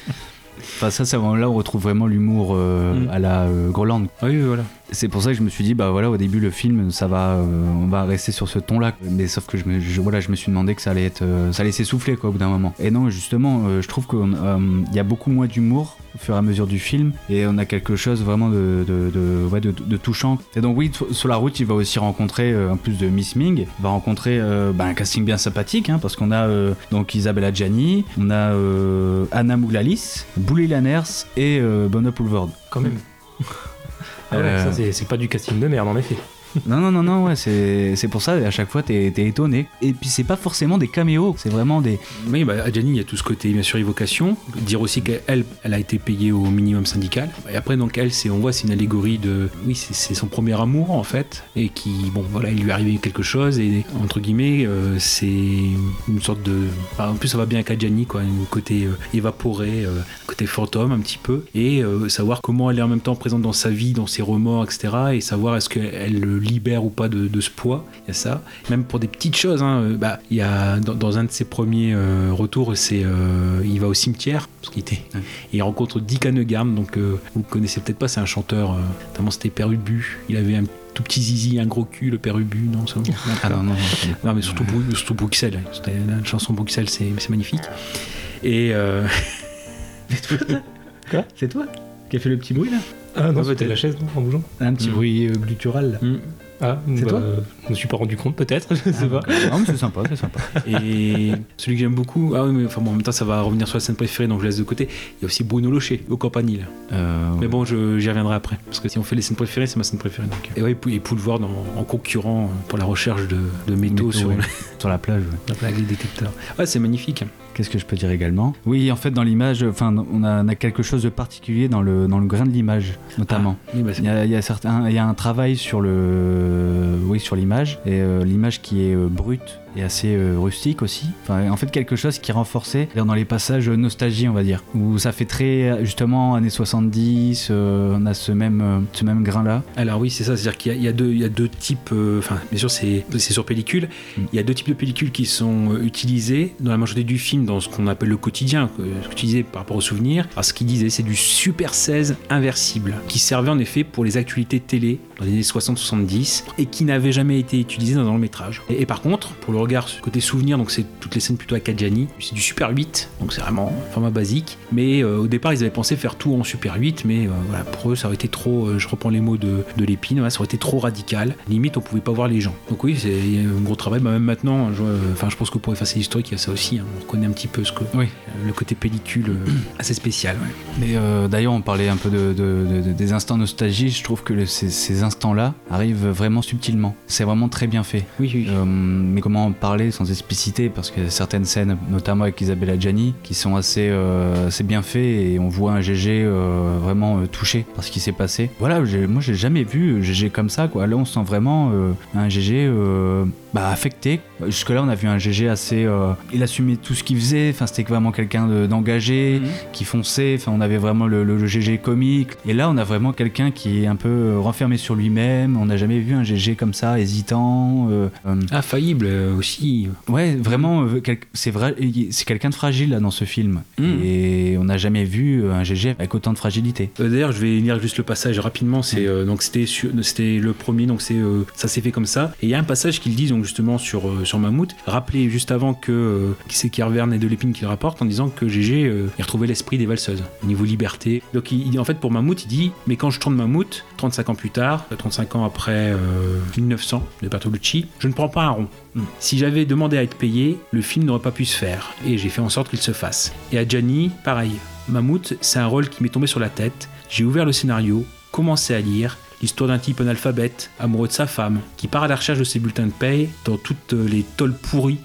Speaker 2: Enfin, ça, c'est vraiment là où on retrouve vraiment l'humour euh,
Speaker 1: Mm.
Speaker 2: à la euh, Groland.
Speaker 1: Oui, voilà.
Speaker 2: C'est pour ça que je me suis dit, bah voilà, au début, le film, ça va, euh, on va rester sur ce ton-là. Mais sauf que je me, je- voilà, je me suis demandé que ça allait être, euh, ça allait s'essouffler, quoi, au bout d'un moment. Et non, justement, euh, je trouve qu'il y a beaucoup moins d'humour au fur et à mesure du film. Et on a quelque chose vraiment de, de, de- ouais, de- de touchant. Et donc, oui, sur la route, il va aussi rencontrer, en plus de Miss Ming, il va rencontrer bah, un casting bien sympathique, hein, parce qu'on a donc Isabella Gianni, on a euh, Anna Mouglalis, Boulay Lanners et euh, Bono Poulvord.
Speaker 6: Quand même. Ah ouais,
Speaker 2: Euh,
Speaker 6: ça, c'est- c'est pas du casting de merde en effet.
Speaker 2: Non, non, non, non, ouais, c'est pour ça, à chaque fois, t'es t'es étonné. Et puis, c'est pas forcément des caméos, c'est vraiment des.
Speaker 1: Oui, bah, Gianni, il y a tout ce côté, bien sûr, évocation. Dire aussi qu'elle, elle a été payée au minimum syndical. Et après, donc, elle, on voit, c'est une allégorie de. Oui, c'est, son premier amour, en fait. Et qui, bon, voilà, il lui est arrivé quelque chose. Et, entre guillemets, euh, c'est une sorte de. en plus, ça va bien avec Adjani, quoi. Un côté euh, évaporé, euh, côté fantôme, un petit peu. Et euh, savoir comment elle est en même temps présente dans sa vie, dans ses remords, etc. Et savoir est-ce qu'elle le libère ou pas de, de ce poids. Il y a ça. Même pour des petites choses, hein, euh, bah, il y a dans, dans un de ses premiers euh, retours, c'est euh, il va au cimetière parce qu'il était,
Speaker 2: Ouais.
Speaker 1: et il rencontre Dick Hanegarm. Donc vous le connaissez peut-être pas, c'est un chanteur. Notamment c'était Père Ubu. Il avait un tout petit zizi, un gros cul, le Père Ubu. Non, ça,
Speaker 2: Ah non, non, non.
Speaker 1: non, mais surtout, surtout Bruxelles. C'était la chanson Bruxelles, c'est c'est magnifique. Et euh...
Speaker 6: Quoi
Speaker 1: C'est toi qui as fait le petit bruit là?
Speaker 6: Ah non,
Speaker 1: Ah,
Speaker 6: c'était la chaise non, en bougeant.
Speaker 2: Un petit
Speaker 1: Mm.
Speaker 2: bruit euh, guttural. là.
Speaker 6: Ah,
Speaker 1: C'est
Speaker 6: bah,
Speaker 1: toi
Speaker 6: euh, Je me suis pas rendu compte peut-être, je sais pas.
Speaker 2: Non, mais c'est sympa, c'est sympa.
Speaker 1: Et celui que j'aime beaucoup, ah oui, mais enfin bon, en même temps, ça va revenir sur la scène préférée, donc je laisse de côté. Il y a aussi Bruno Locher au Campanile.
Speaker 2: Euh,
Speaker 1: Mais bon, je- j'y reviendrai après. Parce que si on fait les scènes préférées, c'est ma scène préférée. Donc. Et ouais, et Poulvord en, en concurrent pour la recherche de, de métaux,
Speaker 2: métaux,
Speaker 1: sur
Speaker 2: ouais. sur la plage. ouais.
Speaker 1: la plaque des détecteurs. Ouais, c'est magnifique.
Speaker 2: Qu'est-ce que je peux dire également? Oui, en fait, dans l'image, enfin, on a, on a quelque chose de particulier dans le, dans le grain de l'image, notamment.
Speaker 1: Oui, bah,
Speaker 2: Il y, a, il y a certains, il y a un travail sur le, oui, sur l'image et euh, l'image qui est euh, brute et assez euh, rustique aussi. Enfin, en fait, quelque chose qui est renforcé dans les passages nostalgie, on va dire, où ça fait très justement années 70. euh, on a ce même, euh, ce même grain là.
Speaker 1: Alors oui, c'est ça, c'est-à-dire qu'il y, a- il y a deux- il y a deux types, enfin bien sûr c'est sur pellicule,
Speaker 2: Mm.
Speaker 1: il y a deux types de pellicules qui sont utilisées dans la majorité du film dans ce qu'on appelle le quotidien, ce que tu disais par rapport aux souvenirs. Alors ce qu'il disait c'est du Super 16 inversible, qui servait en effet pour les actualités télé dans les années 60-70 et qui n'avait jamais été utilisé dans un long métrage. Et, et par contre, pour le regard côté souvenir, donc c'est toutes les scènes plutôt à Kadjani, c'est du Super 8, donc c'est vraiment un format basique, mais euh, au départ ils avaient pensé faire tout en Super 8, mais euh, voilà, pour eux ça aurait été trop, euh, je reprends les mots de, de Lépine, ouais, ça aurait été trop radical, limite on pouvait pas voir les gens. Donc oui, c'est un gros travail, bah, même maintenant, je, enfin je pense que pour effacer l'historique, il y a ça aussi, hein. on reconnaît un petit peu ce que,
Speaker 2: Oui.
Speaker 1: le côté pellicule assez spécial. ouais.
Speaker 2: Mais d'ailleurs, on parlait un peu de, de- de- des instants nostalgie. Je trouve que le- ces, ces instants-là arrivent vraiment subtilement. C'est vraiment très bien fait.
Speaker 1: Oui, oui.
Speaker 2: Mais comment en parler sans expliciter Parce que certaines scènes, notamment avec Isabella Gianni, qui sont assez, euh, assez bien faites et on voit un GG euh, vraiment euh, touché par ce qui s'est passé. Voilà, moi j'ai jamais vu un GG comme ça. Quoi. Là, on sent vraiment un GG bah, affecté. Jusque-là, on a vu un GG assez. il assumait tout ce qu'il faisait. Enfin, c'était vraiment quelqu'un de- d'engagé, qui fonçait. Enfin, on avait vraiment le, le- le GG comique. Et là, on a vraiment quelqu'un qui est un peu renfermé sur lui-même. On n'a jamais vu un GG comme ça, hésitant. euh,
Speaker 1: faillible euh, aussi.
Speaker 2: Ouais, vraiment, euh, c'est vrai, c'est quelqu'un de fragile là dans ce film.
Speaker 1: Mm.
Speaker 2: Et on n'a jamais vu euh, un GG avec autant de fragilité.
Speaker 1: Euh, D'ailleurs, je vais lire juste le passage rapidement. C'est euh, donc c'était le premier, donc c'est euh, ça s'est fait comme ça. Et il y a un passage qu'ils disent donc justement sur sur Mammouth. Rappelez juste avant que qui c'est Kervern et de l'épine qui le rapporte en disant que GG il retrouvait l'esprit des valseuses au niveau liberté. Donc il, il- en fait pour Mammouth, il dit mais quand je tourne Mammouth, 35 ans plus tard, euh, 35 ans après euh, 1900 de Bertolucci, je ne prends pas un rond. Si j'avais demandé à être payé, le film n'aurait pas pu se faire. Et j'ai fait en sorte qu'il se fasse. Et à Gianni, pareil. Mammouth, c'est un rôle qui m'est tombé sur la tête. J'ai ouvert le scénario, commencé à lire. L'histoire d'un type analphabète, amoureux de sa femme, qui part à la recherche de ses bulletins de paye dans toutes les tolles pourries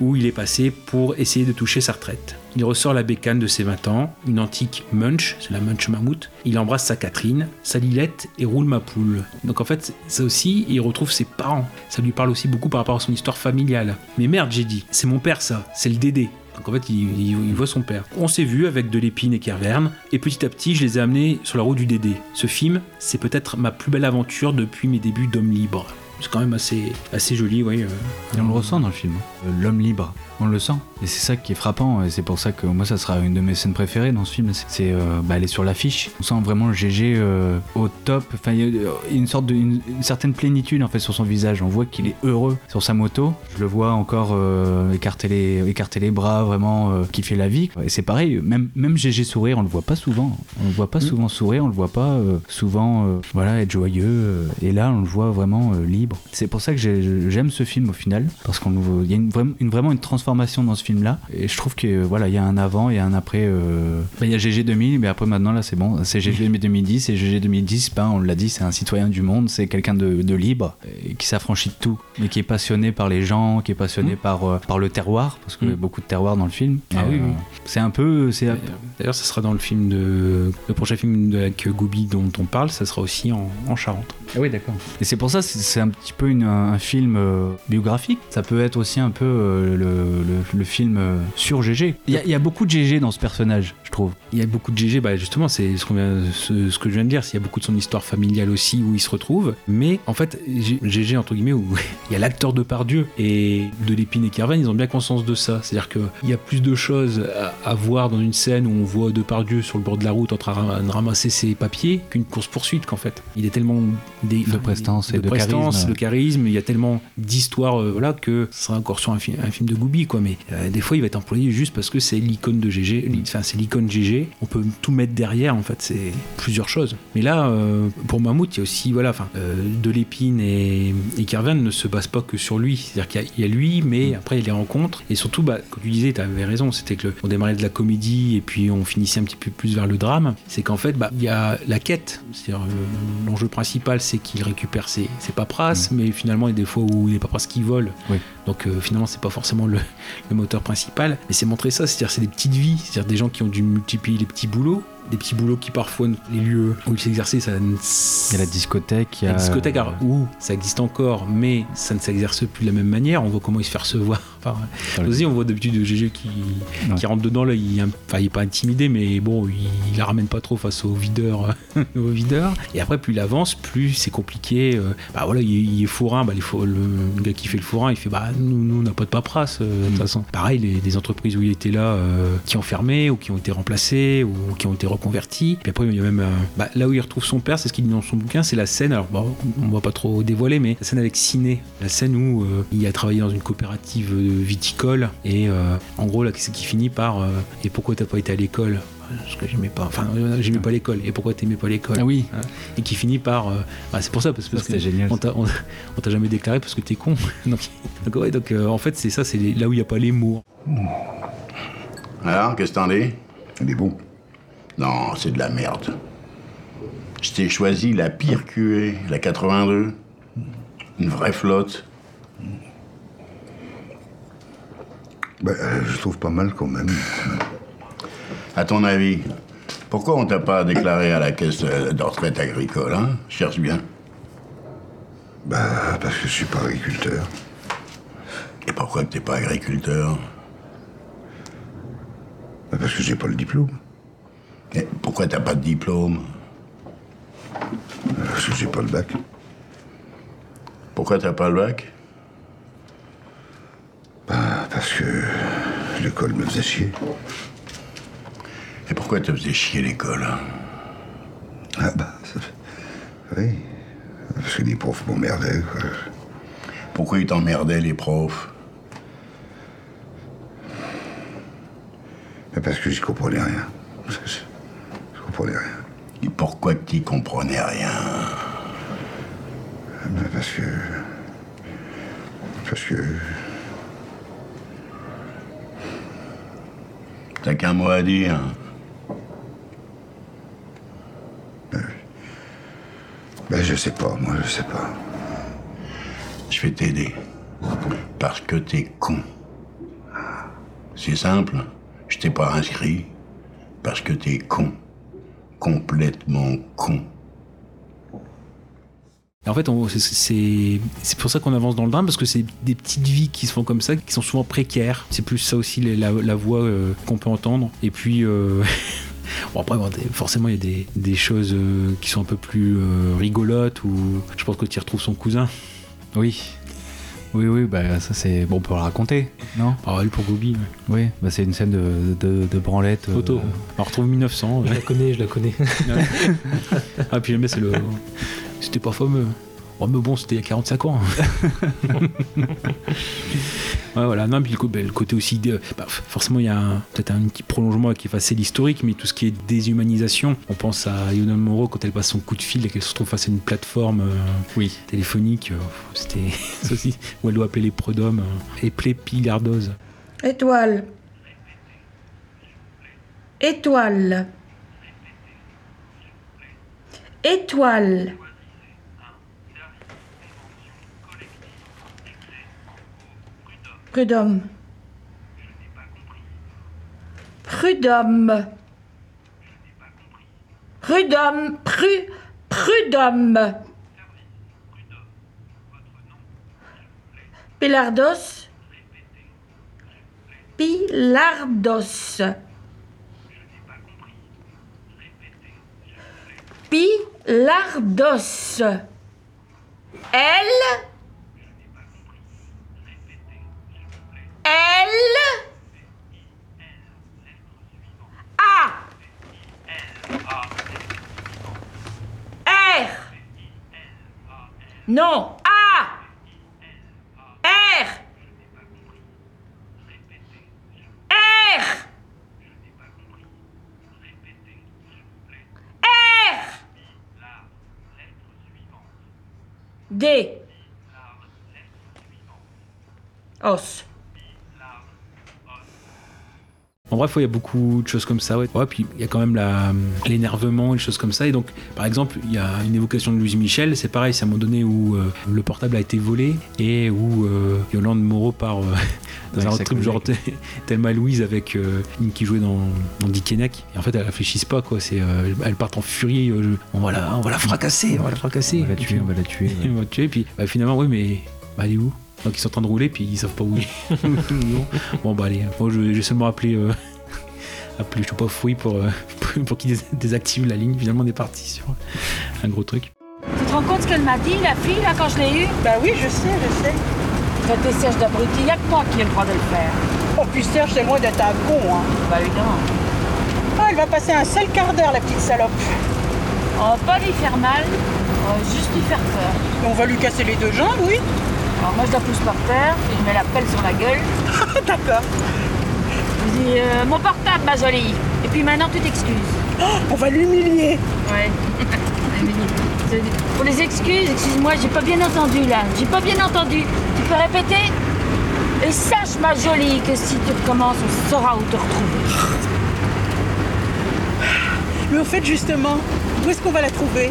Speaker 1: où il est passé pour essayer de toucher sa retraite. Il ressort la bécane de ses 20 ans, une antique Munch, c'est la Munch mammouth. Il embrasse sa Catherine, sa Lilette et roule ma poule. Donc en fait, ça aussi, il retrouve ses parents. Ça lui parle aussi beaucoup par rapport à son histoire familiale. Mais merde, j'ai dit, c'est mon père ça, c'est le Dédé. Donc en fait, il, voit son père. On s'est vu avec de l'épine et Kerverne, et petit à petit, je les ai amenés sur la route du Dédé. Ce film, c'est peut-être ma plus belle aventure depuis mes débuts d'homme libre. C'est quand même assez, assez joli, oui. euh.
Speaker 2: Et on le ressent dans le film. Euh, L'homme libre, on le sent. Et c'est ça qui est frappant. Et c'est pour ça que moi, ça sera une de mes scènes préférées dans ce film. C'est- euh, bah, elle est sur l'affiche. On sent vraiment le GG euh, au top. Enfin, il y a une sorte de, une, une certaine plénitude en fait sur son visage. On voit qu'il est heureux sur sa moto. Je le vois encore euh, écarter les, écarter les bras, vraiment euh, kiffer la vie. Et c'est pareil. Même, même GG sourire, on le voit pas souvent. On le voit pas souvent sourire. On le voit pas euh, souvent, euh, voilà, être joyeux. euh, et là, on le voit vraiment euh, libre. C'est pour ça que j'ai- j'aime ce film au final, parce qu'on il y a une, vraim- une- vraiment une transformation dans ce film-là. Et je trouve que euh, voilà, il y a un avant et un après. euh, bah, Il y a GG 2000, mais après maintenant là, c'est bon. C'est GG 2010 et GG 2010. Ben, on l'a dit, c'est un citoyen du monde, c'est quelqu'un de, de libre et qui s'affranchit de tout, mais qui est passionné par les gens, qui est passionné par euh, par le terroir, parce qu'il y a
Speaker 1: Mm.
Speaker 2: beaucoup de terroir dans le film.
Speaker 1: Ah oui, oui.
Speaker 2: C'est un peu, c'est
Speaker 1: D'ailleurs, ça sera dans le film de. Le prochain film avec Goubi dont on parle, ça sera aussi en, en Charente.
Speaker 2: Ah oui, d'accord. Et c'est pour ça, c'est c'est un petit peu une- un film euh, biographique. Ça peut être aussi un peu euh, le, le- le film euh, sur GG. Il y, a- il y a beaucoup de GG dans ce personnage, je trouve.
Speaker 1: Il y a beaucoup de GG, bah justement, c'est ce, qu'on vient- ce, ce que je viens de dire. Il y a beaucoup de son histoire familiale aussi où il se retrouve. Mais en fait, GG, entre guillemets, où il y a l'acteur de Pardieu et de Lépine et Kerven, ils ont bien conscience de ça. C'est-à-dire qu'il y a plus de choses à, à voir dans une scène où on voit Depardieu sur le bord de la route en train de ramasser ses papiers qu'une course-poursuite, qu'en fait. Il est tellement des,
Speaker 2: De prestance et de
Speaker 1: prestance,
Speaker 2: charisme.
Speaker 1: de charisme, il y a tellement d'histoires euh, voilà, que ce sera encore sur un, fi- un film de Goubi, quoi. Mais euh, des fois, il va être employé juste parce que c'est l'icône de GG, li- enfin, c'est l'icône GG. On peut tout mettre derrière, en fait, c'est plusieurs choses. Mais là, euh, pour Mammouth, il y a aussi, voilà, enfin, de l'épine et, et ne se basent pas que sur lui. C'est-à-dire qu'il y a- il y, a lui, mais après, il y a les rencontres. Et surtout, bah, comme tu disais, tu avais raison, c'était que le- on démarrait de la comédie et puis on finissait un petit peu plus vers le drame. C'est qu'en fait, bah, il y a la quête. C'est-à-dire, le- l'enjeu principal, c'est qu'il récupère ses, ses paperasses, mais finalement, il y a des fois où les paperasses qui volent. Donc euh, finalement, c'est pas forcément le, le moteur principal. Mais c'est montrer ça, c'est-à-dire c'est des petites vies, c'est-à-dire des gens qui ont dû multiplier les petits boulots, des petits boulots qui parfois les lieux où ils s'exerçaient, ça
Speaker 2: Il y a la discothèque, il y a
Speaker 1: la discothèque, alors, où ça existe encore, mais ça ne s'exerce plus de la même manière. On voit comment il se fait recevoir. Enfin,
Speaker 2: Ouais.
Speaker 1: aussi, on voit d'habitude GG qui,
Speaker 2: Ouais.
Speaker 1: qui rentre dedans, là, il, enfin, il est pas intimidé, mais bon, il, il la ramène pas trop face au videur. au videur. Et après, plus il avance, plus c'est compliqué. euh, bah voilà, il, il est fourrin, bah, les le, le gars qui fait le fourrin, il fait bah nous, nous on n'a pas de paperasse, euh, de toute façon. Pareil, les, les entreprises où il était là, euh, qui ont fermé, ou qui ont été remplacées, ou qui ont été reconverties. Puis après, il y a même euh, bah, là où il retrouve son père, c'est ce qu'il dit dans son bouquin, c'est la scène. Alors, bon, on va pas trop dévoiler, mais la scène avec Ciné, la scène où il a travaillé dans une coopérative viticole, et en gros, là, c'est qui finit par Et pourquoi t'as pas été à l'école? Parce que j'aimais pas, enfin, euh, j'aimais pas l'école. Et pourquoi t'aimais pas l'école
Speaker 2: Ah oui.
Speaker 1: Hein Et qui finit par, euh, bah, c'est pour ça, parce, parce
Speaker 2: c'était
Speaker 1: que
Speaker 2: génial,
Speaker 1: on t'a, on, on t'a jamais déclaré parce que t'es con. donc, donc, ouais, donc euh, en fait, c'est ça, c'est là où il n'y a pas les mots.
Speaker 7: Alors, qu'est-ce que t'en dis?
Speaker 5: Il est bon.
Speaker 7: Non, c'est de la merde. Je t'ai choisi la pire QE, la 82. Une vraie flotte.
Speaker 5: Bah, je trouve pas mal quand même.
Speaker 7: À ton avis, pourquoi on t'a pas déclaré à la caisse euh, de retraite agricole, hein? Cherche bien.
Speaker 5: Bah, parce que je suis pas agriculteur.
Speaker 7: Et pourquoi que t'es pas agriculteur?
Speaker 5: Bah, parce que j'ai pas le diplôme.
Speaker 7: Et pourquoi t'as pas de diplôme?
Speaker 5: Parce que j'ai pas le bac.
Speaker 7: Pourquoi t'as pas le bac?
Speaker 5: Bah, parce que l'école me faisait chier.
Speaker 7: Et pourquoi te faisais chier l'école hein?
Speaker 5: Ah bah, ça oui. Parce que les profs m'emmerdaient, quoi.
Speaker 7: Pourquoi ils t'emmerdaient, les profs?
Speaker 5: Mais parce que j'y comprenais rien. Je, je comprenais rien.
Speaker 7: Et pourquoi t'y comprenais rien?
Speaker 5: Mais parce que... Parce que...
Speaker 7: T'as qu'un mot à dire.
Speaker 5: Ben, je sais pas, moi, je sais pas.
Speaker 7: Je vais t'aider. Parce que t'es con. C'est simple, je t'ai pas inscrit parce que t'es con. Complètement con.
Speaker 1: En fait, c'est- pour ça qu'on avance dans le drame, parce que c'est des petites vies qui se font comme ça, qui sont souvent précaires. C'est plus ça aussi les- la, la voix euh, qu'on peut entendre. Et puis, euh, bon, après, bon, forcément, il y a des, des choses euh, qui sont un peu plus euh, rigolotes, ou je pense que tu y retrouves son cousin.
Speaker 2: Oui. Oui, oui, bah ça c'est. Bon, on peut le raconter, non?
Speaker 1: Ah, elle pour Gobi,
Speaker 2: Oui, bah c'est une scène de, de, de branlette. euh,
Speaker 1: photo. On retrouve 1900.
Speaker 6: Je
Speaker 1: ouais.
Speaker 6: la connais, je la connais.
Speaker 1: ah, puis jamais, c'est le. C'était pas fameux. Oh, mais bon, c'était il y a 45 ans. Ouais, voilà. Non, puis le, ben, le côté aussi. de- bah, forcément, il y a peut-être un petit prolongement qui effacer l'historique, mais tout ce qui est déshumanisation. On pense à Yonel Moreau quand elle passe son coup de fil et qu'elle se retrouve face à une plateforme euh,
Speaker 2: Oui.
Speaker 1: téléphonique. euh, C'était aussi. Où elle doit appeler les prud'hommes. Euh, épeler pilardose.
Speaker 8: Étoile. Étoile. Étoile. Prud'homme. Prud'homme. Prud'homme. Pru. Prud'homme. Pilardos. Pilardos. Pilardos. Elle. Elle. A. R. Non. A. R. R. R. D. Os.
Speaker 1: En bref, ouais, il y a beaucoup de choses comme ça. Ouais. Ouais, puis il y a quand même l'énervement, les choses comme ça. Et donc, par exemple, il y a une évocation de Louise Michel. C'est pareil, c'est à un moment donné où euh, le portable a été volé et où euh, Yolande Moreau part euh, dans un truc genre Thelma et Louise avec une qui jouait dans, dans Dick et. Et en fait, elles réfléchissent pas, quoi. C'est, elles partent en furie. on, va la, on va la fracasser, on va la fracasser.
Speaker 2: On va la
Speaker 1: Et
Speaker 2: tuer, on va la tuer.
Speaker 1: on va la tuer. Puis bah, finalement, oui, mais bah, elle est où? Donc ils sont en train de rouler puis ils savent pas où il est. bon, bah allez, moi je vais seulement appeler euh, appeler je sais pas Fouille pour, euh, pour, pour qu'il dés- désactive la ligne. Finalement on est parti sur un gros truc.
Speaker 9: Tu te rends compte ce qu'elle m'a dit, la fille, là, quand je l'ai eue?
Speaker 8: Bah oui, je sais, je sais.
Speaker 9: Traiter Serge d'abruti, il n'y a que moi qui ai le droit de le faire.
Speaker 8: Oh, puis Serge, c'est loin d'être un con, hein.
Speaker 9: Bah évidemment.
Speaker 8: Ah, elle va passer un sale quart d'heure, la petite salope.
Speaker 9: On va pas lui faire mal, on va juste lui faire peur.
Speaker 8: On va lui casser les deux jambes, oui.
Speaker 9: Alors moi je la pousse par terre et je mets la pelle sur la gueule.
Speaker 8: D'accord.
Speaker 9: Je dis euh, mon portable ma jolie. Et puis maintenant tu t'excuses.
Speaker 8: On va l'humilier.
Speaker 9: Ouais. Pour les excuses, excuse-moi, j'ai pas bien entendu là. J'ai pas bien entendu. Tu peux répéter? Et sache ma jolie que si tu recommences, on saura où te retrouver.
Speaker 8: Mais au fait, justement, où est-ce qu'on va la trouver?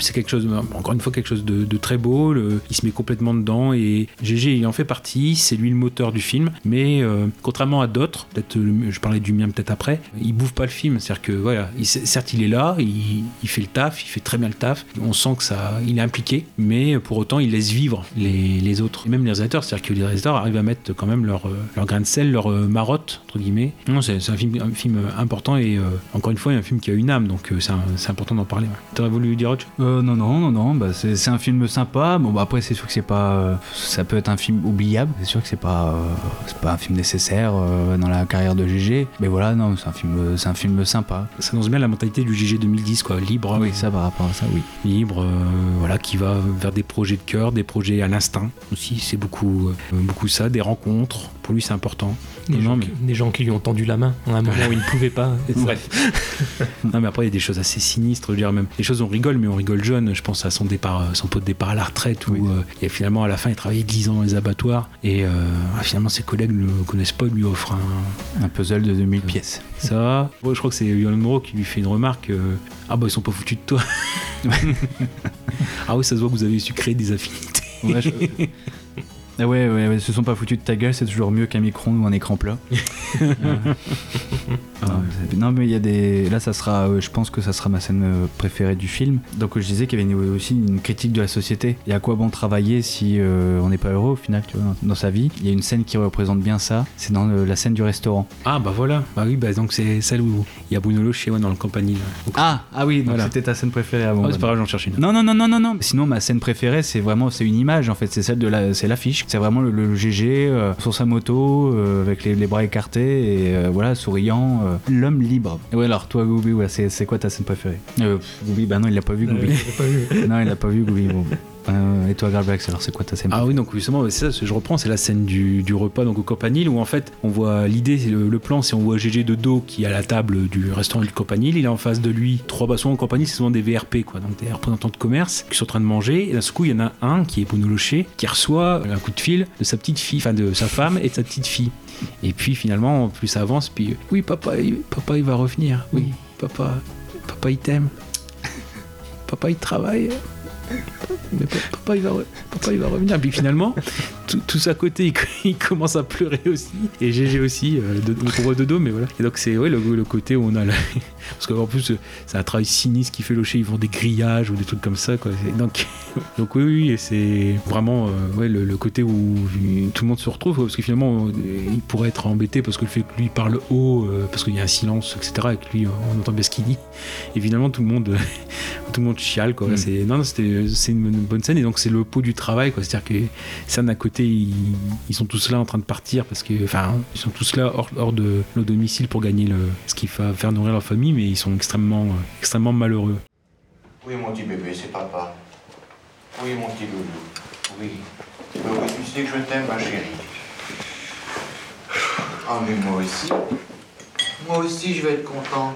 Speaker 1: C'est quelque chose, encore une fois, quelque chose de, très beau. il se met complètement dedans et GG, il en fait partie. C'est lui le moteur du film. Mais euh, contrairement à d'autres, peut-être, euh, je parlais du mien peut-être après, il bouffe pas le film. C'est-à-dire que, voilà, il, certes, il est là, il, fait le taf, il fait très bien le taf. On sent que ça, il est impliqué, mais pour autant, il laisse vivre les, autres, même les réalisateurs. C'est-à-dire que les réalisateurs arrivent à mettre quand même leur, euh, grain de sel, leur marotte, entre guillemets. Non, c'est un film, important et encore une fois, un film qui a une âme, donc c'est important d'en parler. ouais. T'aurais voulu dire autre
Speaker 2: Euh, non, non, non, non, bah, c'est un film sympa. Bon, bah, après, c'est sûr que c'est pas. euh, ça peut être un film oubliable. C'est sûr que c'est pas, euh, c'est pas un film nécessaire euh, dans la carrière de GG. Mais voilà, non, c'est un film, c'est un film sympa.
Speaker 1: Ça annonce bien la mentalité du GG 2010, quoi, libre.
Speaker 2: Oui, ça par rapport à ça, oui.
Speaker 1: Libre, voilà, qui va vers des projets de cœur, des projets à l'instinct aussi. C'est beaucoup, beaucoup ça, des rencontres, Pour lui, c'est important.
Speaker 6: Des,
Speaker 1: Non,
Speaker 6: gens,
Speaker 1: mais-
Speaker 6: qui, des gens qui lui ont tendu la main à un moment où il ne pouvait pas.
Speaker 1: Bref. non, mais après, il y a des choses assez sinistres. Je veux dire, même les choses, on rigole, mais on rigole jeune. Je pense à son départ, euh, son pot de départ à la retraite, où euh, et finalement, à la fin, il travaillait 10 ans dans les abattoirs. Et euh, finalement, ses collègues ne le connaissent pas, lui offrent un.
Speaker 2: Un puzzle de 2000 pièces.
Speaker 1: Ça. Ouais, je crois que c'est Yolan Moreau qui lui fait une remarque. euh, ah, bah, ils sont pas foutus de toi. ah, oui, ça se voit que vous avez su créer des affinités.
Speaker 2: Ouais, je- Ah ouais, ouais, ouais, se sont pas foutus de ta gueule, c'est toujours mieux qu'un micro-ondes ou un écran plat. non, c'est- non, mais il y a des. Là, ça sera. euh, je pense que ça sera ma scène euh, préférée du film. Donc, je disais qu'il y avait une- aussi une critique de la société. Et à quoi bon travailler si euh, on n'est pas heureux au final, tu vois, dans, dans sa vie? Il y a une scène qui représente bien ça. C'est dans la scène du restaurant.
Speaker 1: Ah, bah voilà. Bah oui, bah donc c'est celle où il y a Bruno Loche chez moi dans le campanile.
Speaker 2: Ah, ah oui, donc
Speaker 1: Voilà.
Speaker 2: c'était ta scène préférée avant.
Speaker 1: oh, c'est pas grave, j'en cherche une.
Speaker 2: Non, non, non, non, non, non. Sinon, ma scène préférée, c'est vraiment, c'est une image en fait. C'est celle de la, c'est l'affiche. C'est vraiment le, le GG euh, sur sa moto, euh, avec les, les bras écartés et euh, voilà, souriant, l'homme libre. Et ouais, alors toi, Goubi, ouais, c'est, quoi ta scène préférée? Euh, Goubi, bah non, il l'a pas vu, Goubi. non, il l'a pas vu, Goubi. Bon. Euh, et toi, Garbax, alors c'est quoi ta scène
Speaker 1: Ah oui, donc justement, c'est ça, je reprends, c'est la scène du, du repas donc au Campanile où en fait on voit l'idée, le, le plan, c'est on voit GG de dos qui est à la table du restaurant du Campanile, il est en face de lui trois bassons au Campanile, c'est souvent des VRP quoi, donc des représentants de commerce qui sont en train de manger. Et d'un coup, il y en a un qui est Bruno Locher qui reçoit un coup de fil de sa petite fille, enfin de sa femme et de sa petite fille. Et puis finalement, plus ça avance, puis oui, papa, il, papa, il va revenir. Oui, papa, papa, il t'aime. Papa, il travaille. Mais pa- papa il, va revenir. Puis finalement, tout- tous à côté, il, co- il commence à pleurer aussi. Et GG aussi, euh, de, de dos, mais voilà. Et donc c'est le, côté où on a. le- Parce qu'en plus, euh, c'est un travail sinistre qui fait Locher. Ils font des grillages ou des trucs comme ça. Donc, oui, oui, c'est vraiment euh, le, côté où tout le monde se retrouve. parce que finalement, il pourrait être embêté parce que le fait que lui parle haut, euh, parce qu'il y a un silence, etc. Et que lui, on entend bien ce qu'il dit. Et finalement, tout le monde, tout le monde chiale. Quoi.
Speaker 2: Mm.
Speaker 1: C'est, non, non, c'était, c'est une, bonne scène. Et donc, c'est le pot du travail. Quoi. C'est-à-dire que scène à côté, ils, ils sont tous là en train de partir parce que, enfin, ils sont tous là hors, hors de leur domicile pour gagner le, ce qu'il va faire nourrir leur famille, mais ils sont extrêmement, euh, extrêmement malheureux.
Speaker 10: Oui, mon petit bébé, c'est papa. Oui, mon petit loulou. Oui. Oui, oui, tu sais que je t'aime, ma chérie. Ah, mais moi aussi. Moi aussi, je vais être content.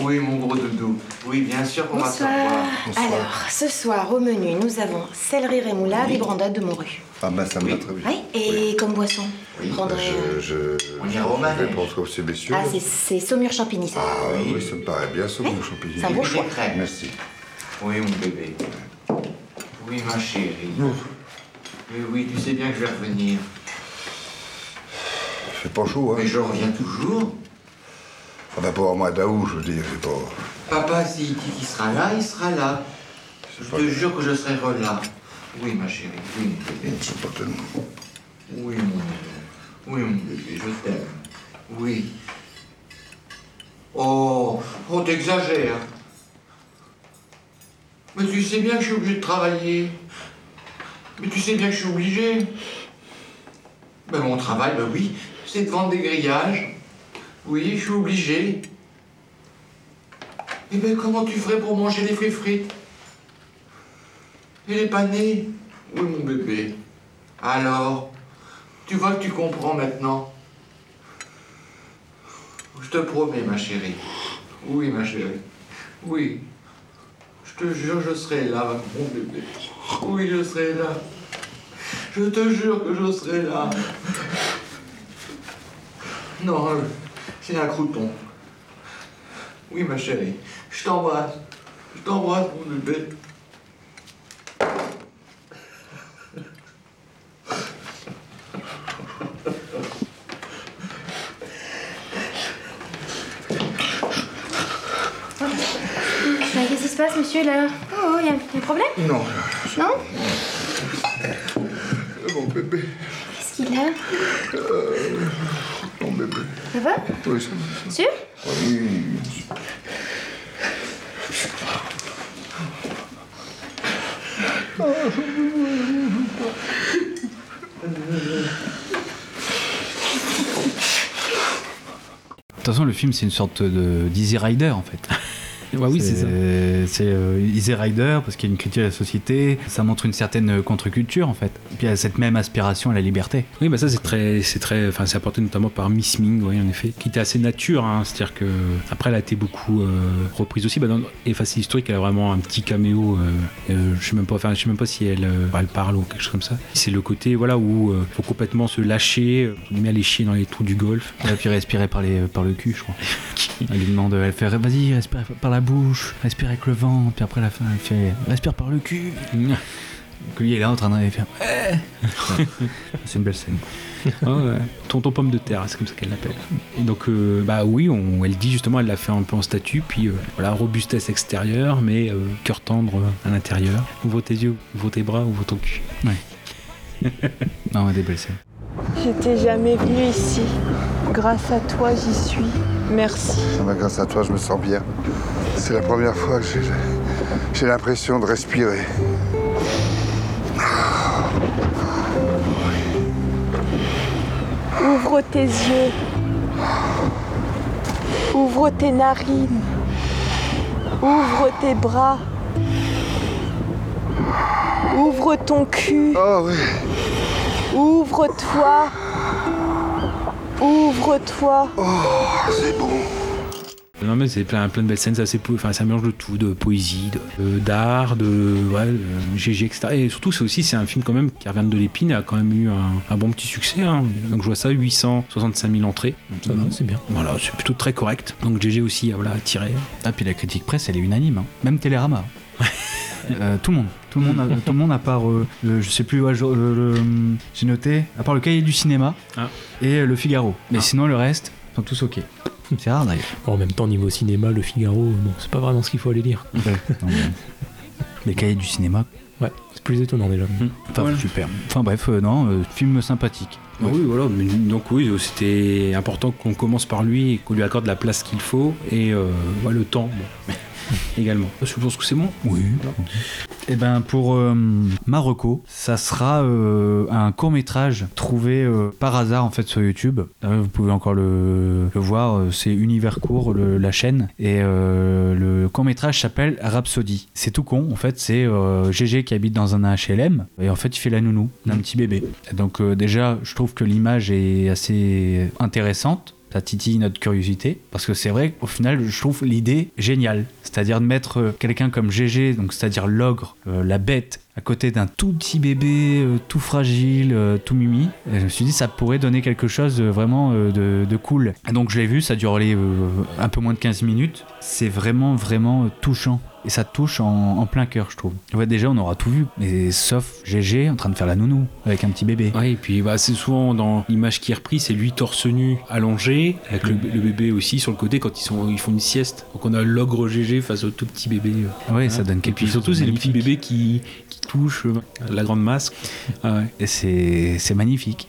Speaker 10: Oui, mon gros doudou. Oui, bien sûr qu'on va se revoir.
Speaker 11: Alors, ce soir, au menu, nous avons céleri rémoulade et brandade de morue.
Speaker 5: Ah ben ça me va très bien.
Speaker 11: Oui, et comme boisson
Speaker 5: Oui,
Speaker 11: prendrez,
Speaker 5: ben, je, je,
Speaker 10: On
Speaker 5: je,
Speaker 10: au
Speaker 5: je
Speaker 10: manège.
Speaker 5: vais prendre ces messieurs.
Speaker 11: Ah, c'est- c'est saumure champigny, ça.
Speaker 5: Ah oui, ça me paraît bien, ça, mon champignon.
Speaker 11: C'est un beau choix.
Speaker 5: Merci.
Speaker 10: Oui, mon bébé. Oui, ma chérie. Oui, oui, tu sais bien que je vais revenir.
Speaker 5: Il fait pas chaud, hein
Speaker 10: Mais je reviens toujours.
Speaker 5: Ah ben, pas au mois d'août, je veux dire, c'est pas...
Speaker 10: Papa, s'il dit qu'il sera là, il sera là. Je te jure que je serai là. Oui, ma chérie, oui, mon bébé.
Speaker 5: C'est pas tellement...
Speaker 10: Oui, mon bébé. Oui, mon bébé, je t'aime. Oui. Oh, oh, t'exagères. Mais tu sais bien que je suis obligé de travailler. Mais tu sais bien que je suis obligé. Ben, mon travail, ben oui, c'est de vendre des grillages. Oui, je suis obligé. Eh ben, comment tu ferais pour manger les fruits frites? Et les panés Oui, mon bébé. Alors, tu vois que tu comprends maintenant Je te promets, ma chérie. Oui, ma chérie. Oui. Je te jure, je serai là, mon bébé. Oui, je serai là. Je te jure que je serai là. Non, c'est un crouton. Oui, ma chérie. Je t'embrasse. Je t'embrasse, mon bébé.
Speaker 11: Bah, Qu'est-ce qui se passe, monsieur, là? Oh, il y, a un problème?
Speaker 5: Non.
Speaker 11: Non?
Speaker 5: Mon bébé.
Speaker 11: Qu'est-ce qu'il a?
Speaker 5: Mon bébé.
Speaker 11: Ça va
Speaker 5: Oui, ça va.
Speaker 11: Sûr
Speaker 5: Oui.
Speaker 2: De toute façon, le film, c'est une sorte de d'Easy Rider en fait.
Speaker 1: Ouais, oui, c'est ça.
Speaker 2: C'est euh, Easy Rider parce qu'il y a une critique à la société. Ça montre une certaine contre-culture en fait. Puis il y a cette même aspiration à la liberté.
Speaker 1: Oui, bah ça c'est très, c'est très, enfin c'est apporté notamment par Miss Ming, oui, en effet, qui était assez nature, hein, c'est-à-dire que après elle a été beaucoup euh, reprise aussi. Bah, dans Efface historique, elle a vraiment un petit caméo. euh, je sais même pas, enfin je sais même pas si elle, elle parle ou quelque chose comme ça. C'est le côté voilà où euh, faut complètement se lâcher, on met aller chier dans les trous du golf.
Speaker 2: Et puis respirer par, les, par le cul, je crois. elle lui demande, elle fait vas-y, respire par la bouche, respire avec le vent. Puis après la fin, elle fait respire par le cul. Donc lui il est là en train de faire ouais. C'est une belle scène.
Speaker 1: Ah ouais. Tonton pomme de terre, c'est comme ça qu'elle l'appelle. Et donc, euh, bah oui, on, elle dit justement, elle l'a fait un peu en statue, puis euh, voilà, robustesse extérieure, mais euh, cœur tendre à l'intérieur. Ouvre tes yeux, ouvre tes bras, ouvre ton cul.
Speaker 2: Ouais. non, des belles scènes.
Speaker 12: J'étais jamais venue ici. Grâce à toi, j'y suis. Merci.
Speaker 5: Grâce à toi, je me sens bien. C'est la première fois que j'ai, j'ai l'impression de respirer.
Speaker 12: Ouvre tes yeux. Ouvre tes narines. Ouvre tes bras. Ouvre ton cul.
Speaker 5: Oh oui.
Speaker 12: Ouvre-toi. Ouvre-toi.
Speaker 5: Oh, c'est bon.
Speaker 1: Non mais c'est plein, plein de belles scènes, c'est assez enfin ça mélange de tout, de poésie, de- de- d'art, de, ouais, de GG, etc. Et surtout c'est aussi c'est un film quand même qui revient de l'épine, et a quand même eu un, un bon petit succès. hein. Donc je vois ça, 865 000 entrées.
Speaker 6: Ça va, c'est bien.
Speaker 1: Voilà, c'est plutôt très correct. Donc GG aussi, voilà, tiré.
Speaker 2: Ah puis la critique presse elle est unanime, hein. même Télérama. Euh, tout le monde, tout le monde, a- tout le monde à part, euh, le- je sais plus, ouais, le- j'ai noté, à part le cahier du cinéma
Speaker 1: Ah.
Speaker 2: et le Figaro. Mais sinon le reste sont tous ok. C'est rare d'ailleurs.
Speaker 6: En même temps, niveau cinéma, le Figaro, bon, c'est pas vraiment ce qu'il faut aller lire.
Speaker 2: Les cahiers du cinéma.
Speaker 6: Ouais, c'est plus étonnant déjà.
Speaker 2: Enfin,
Speaker 1: Voilà.
Speaker 2: super. Enfin bref, euh, non, euh, film sympathique.
Speaker 1: Ah oui, voilà. mais donc oui, c'était important qu'on commence par lui et qu'on lui accorde la place qu'il faut et euh, voilà, le temps bon, également. Je pense que c'est bon.
Speaker 2: Oui. Et ben pour euh, Marocco, ça sera euh, un court métrage trouvé euh, par hasard en fait sur YouTube. Euh, vous pouvez encore le, le voir, c'est Univers Court, le- la chaîne. Et le court métrage s'appelle Rhapsody. C'est tout con, en fait c'est GG qui habite dans un HLM et en fait il fait la nounou d'un petit bébé. Et donc déjà je trouve que l'image est assez intéressante ça titille notre curiosité parce que c'est vrai au final je trouve l'idée géniale. C'est-à-dire de mettre euh, quelqu'un comme GG c'est-à-dire l'ogre euh, la bête à côté d'un tout petit bébé euh, tout fragile tout mimi je me suis dit ça pourrait donner quelque chose euh, vraiment de, de cool. Et donc je l'ai vu ça dure euh, un peu moins de 15 minutes. C'est vraiment vraiment touchant et ça touche en, en plein cœur je trouve ouais déjà on aura tout vu mais sauf GG en train de faire la nounou avec un petit bébé
Speaker 1: Ouais, et puis bah, c'est souvent dans l'image qui est reprise, c'est lui torse nu, allongé, avec le, le bébé aussi sur le côté quand ils, sont, ils font une sieste. Donc on a l'ogre GG face au tout petit bébé. euh,
Speaker 2: Ouais,
Speaker 1: hein.
Speaker 2: ça donne
Speaker 1: Et
Speaker 2: quelque
Speaker 1: puis
Speaker 2: chose
Speaker 1: surtout,
Speaker 2: de
Speaker 1: c'est les petits
Speaker 2: magnifique.
Speaker 1: bébés qui, qui touchent euh, la grande masse. Ah ouais.
Speaker 2: c'est magnifique.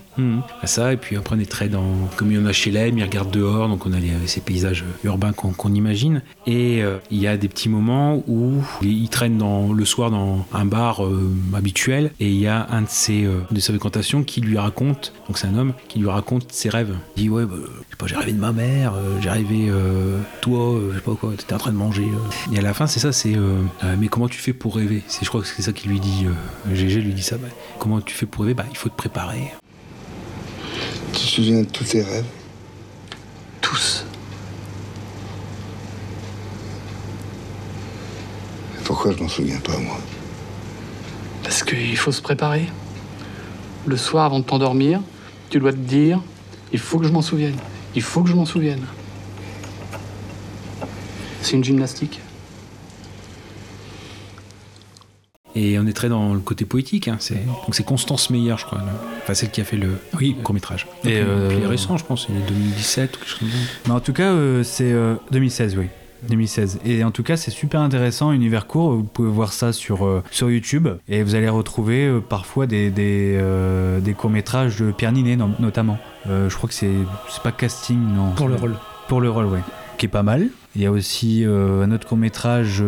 Speaker 1: Ah, Ça, et puis après on est très dans. Comme il y en a chez l'EM, il regarde dehors, donc on a les- ces paysages urbains qu'on imagine. Et euh, il y a des petits moments où il traîne dans, le soir dans un bar euh, habituel, et il y a un de ses, euh, de ses fréquentations qui lui raconte, donc c'est un homme, qui lui raconte ses rêves. Il dit Ouais, bah, je sais pas, j'ai rêvé de ma mère, j'ai rêvé toi, je sais pas quoi, t'étais en train de manger. Et à la fin, c'est ça, c'est Mais comment tu fais pour rêver? C'est Je crois que c'est ça qu'il lui dit. Euh, GG lui dit ça. bah, comment tu fais pour rêver? Bah, il faut te préparer.
Speaker 5: Tu te souviens de tous tes rêves?
Speaker 13: Tous.
Speaker 5: Pourquoi je m'en souviens pas, moi?
Speaker 13: Parce qu'il faut se préparer. Le soir, avant de t'endormir, tu dois te dire il faut que je m'en souvienne. Il faut que je m'en souvienne. C'est une gymnastique.
Speaker 1: Et on est très dans le côté poétique. Hein. C'est, donc c'est Constance Meyer, je crois. Enfin, celle qui a fait le court métrage.
Speaker 2: Et, euh,
Speaker 1: il est récent, je pense. Il est 2017 ou quelque chose comme ça.
Speaker 2: Mais en tout cas, euh, c'est euh, 2016, oui. 2016. Et en tout cas, c'est super intéressant, univers court. Vous pouvez voir ça sur, euh, sur YouTube. Et vous allez retrouver euh, parfois des, des, euh, des courts-métrages de Pierre Ninet, no- notamment. Euh, je crois que c'est, c'est pas casting, non.
Speaker 6: Pour le rôle.
Speaker 2: Pour le rôle, ouais. Qui est pas mal. Il y a aussi euh, un autre court métrage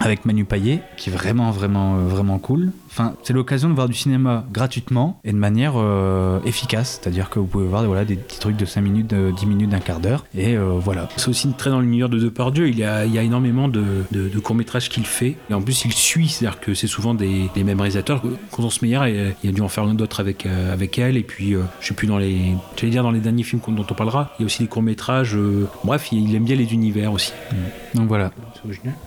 Speaker 2: avec Manu Payet qui est vraiment vraiment euh, vraiment cool. Enfin, c'est l'occasion de voir du cinéma gratuitement et de manière euh, efficace, c'est-à-dire que vous pouvez voir voilà, des petits trucs de 5 minutes, de 10 minutes, d'un quart d'heure, et euh, voilà.
Speaker 1: C'est aussi très dans l'univers de Depardieu. Il y a, il y a énormément de, de- de courts-métrages qu'il fait. Et en plus, il suit, c'est-à-dire que c'est souvent des, mêmes réalisateurs. Constance Meyer, il, il a dû en faire d'autres avec, euh, avec elle. Et puis, je sais plus, dans les, j'allais dire dans les derniers films dont on parlera, il y a aussi des courts-métrages. bref, il, il aime bien les univers aussi.
Speaker 2: Donc voilà.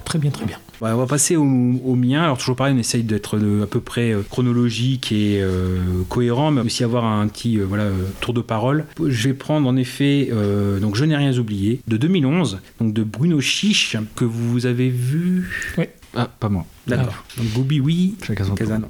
Speaker 1: Très bien, très bien. Ouais, on va passer au, au mien. Alors toujours pareil, on essaye d'être de- à peu près euh, chronologique et euh, cohérent, mais aussi avoir un petit euh, voilà, euh, tour de parole. Je vais prendre en effet euh, donc Je n'ai rien oublié de 2011, donc de Bruno Chiche que vous avez vu.
Speaker 6: Oui.
Speaker 2: Ah, pas moi.
Speaker 1: D'accord. Donc Booby, oui. Casa, non.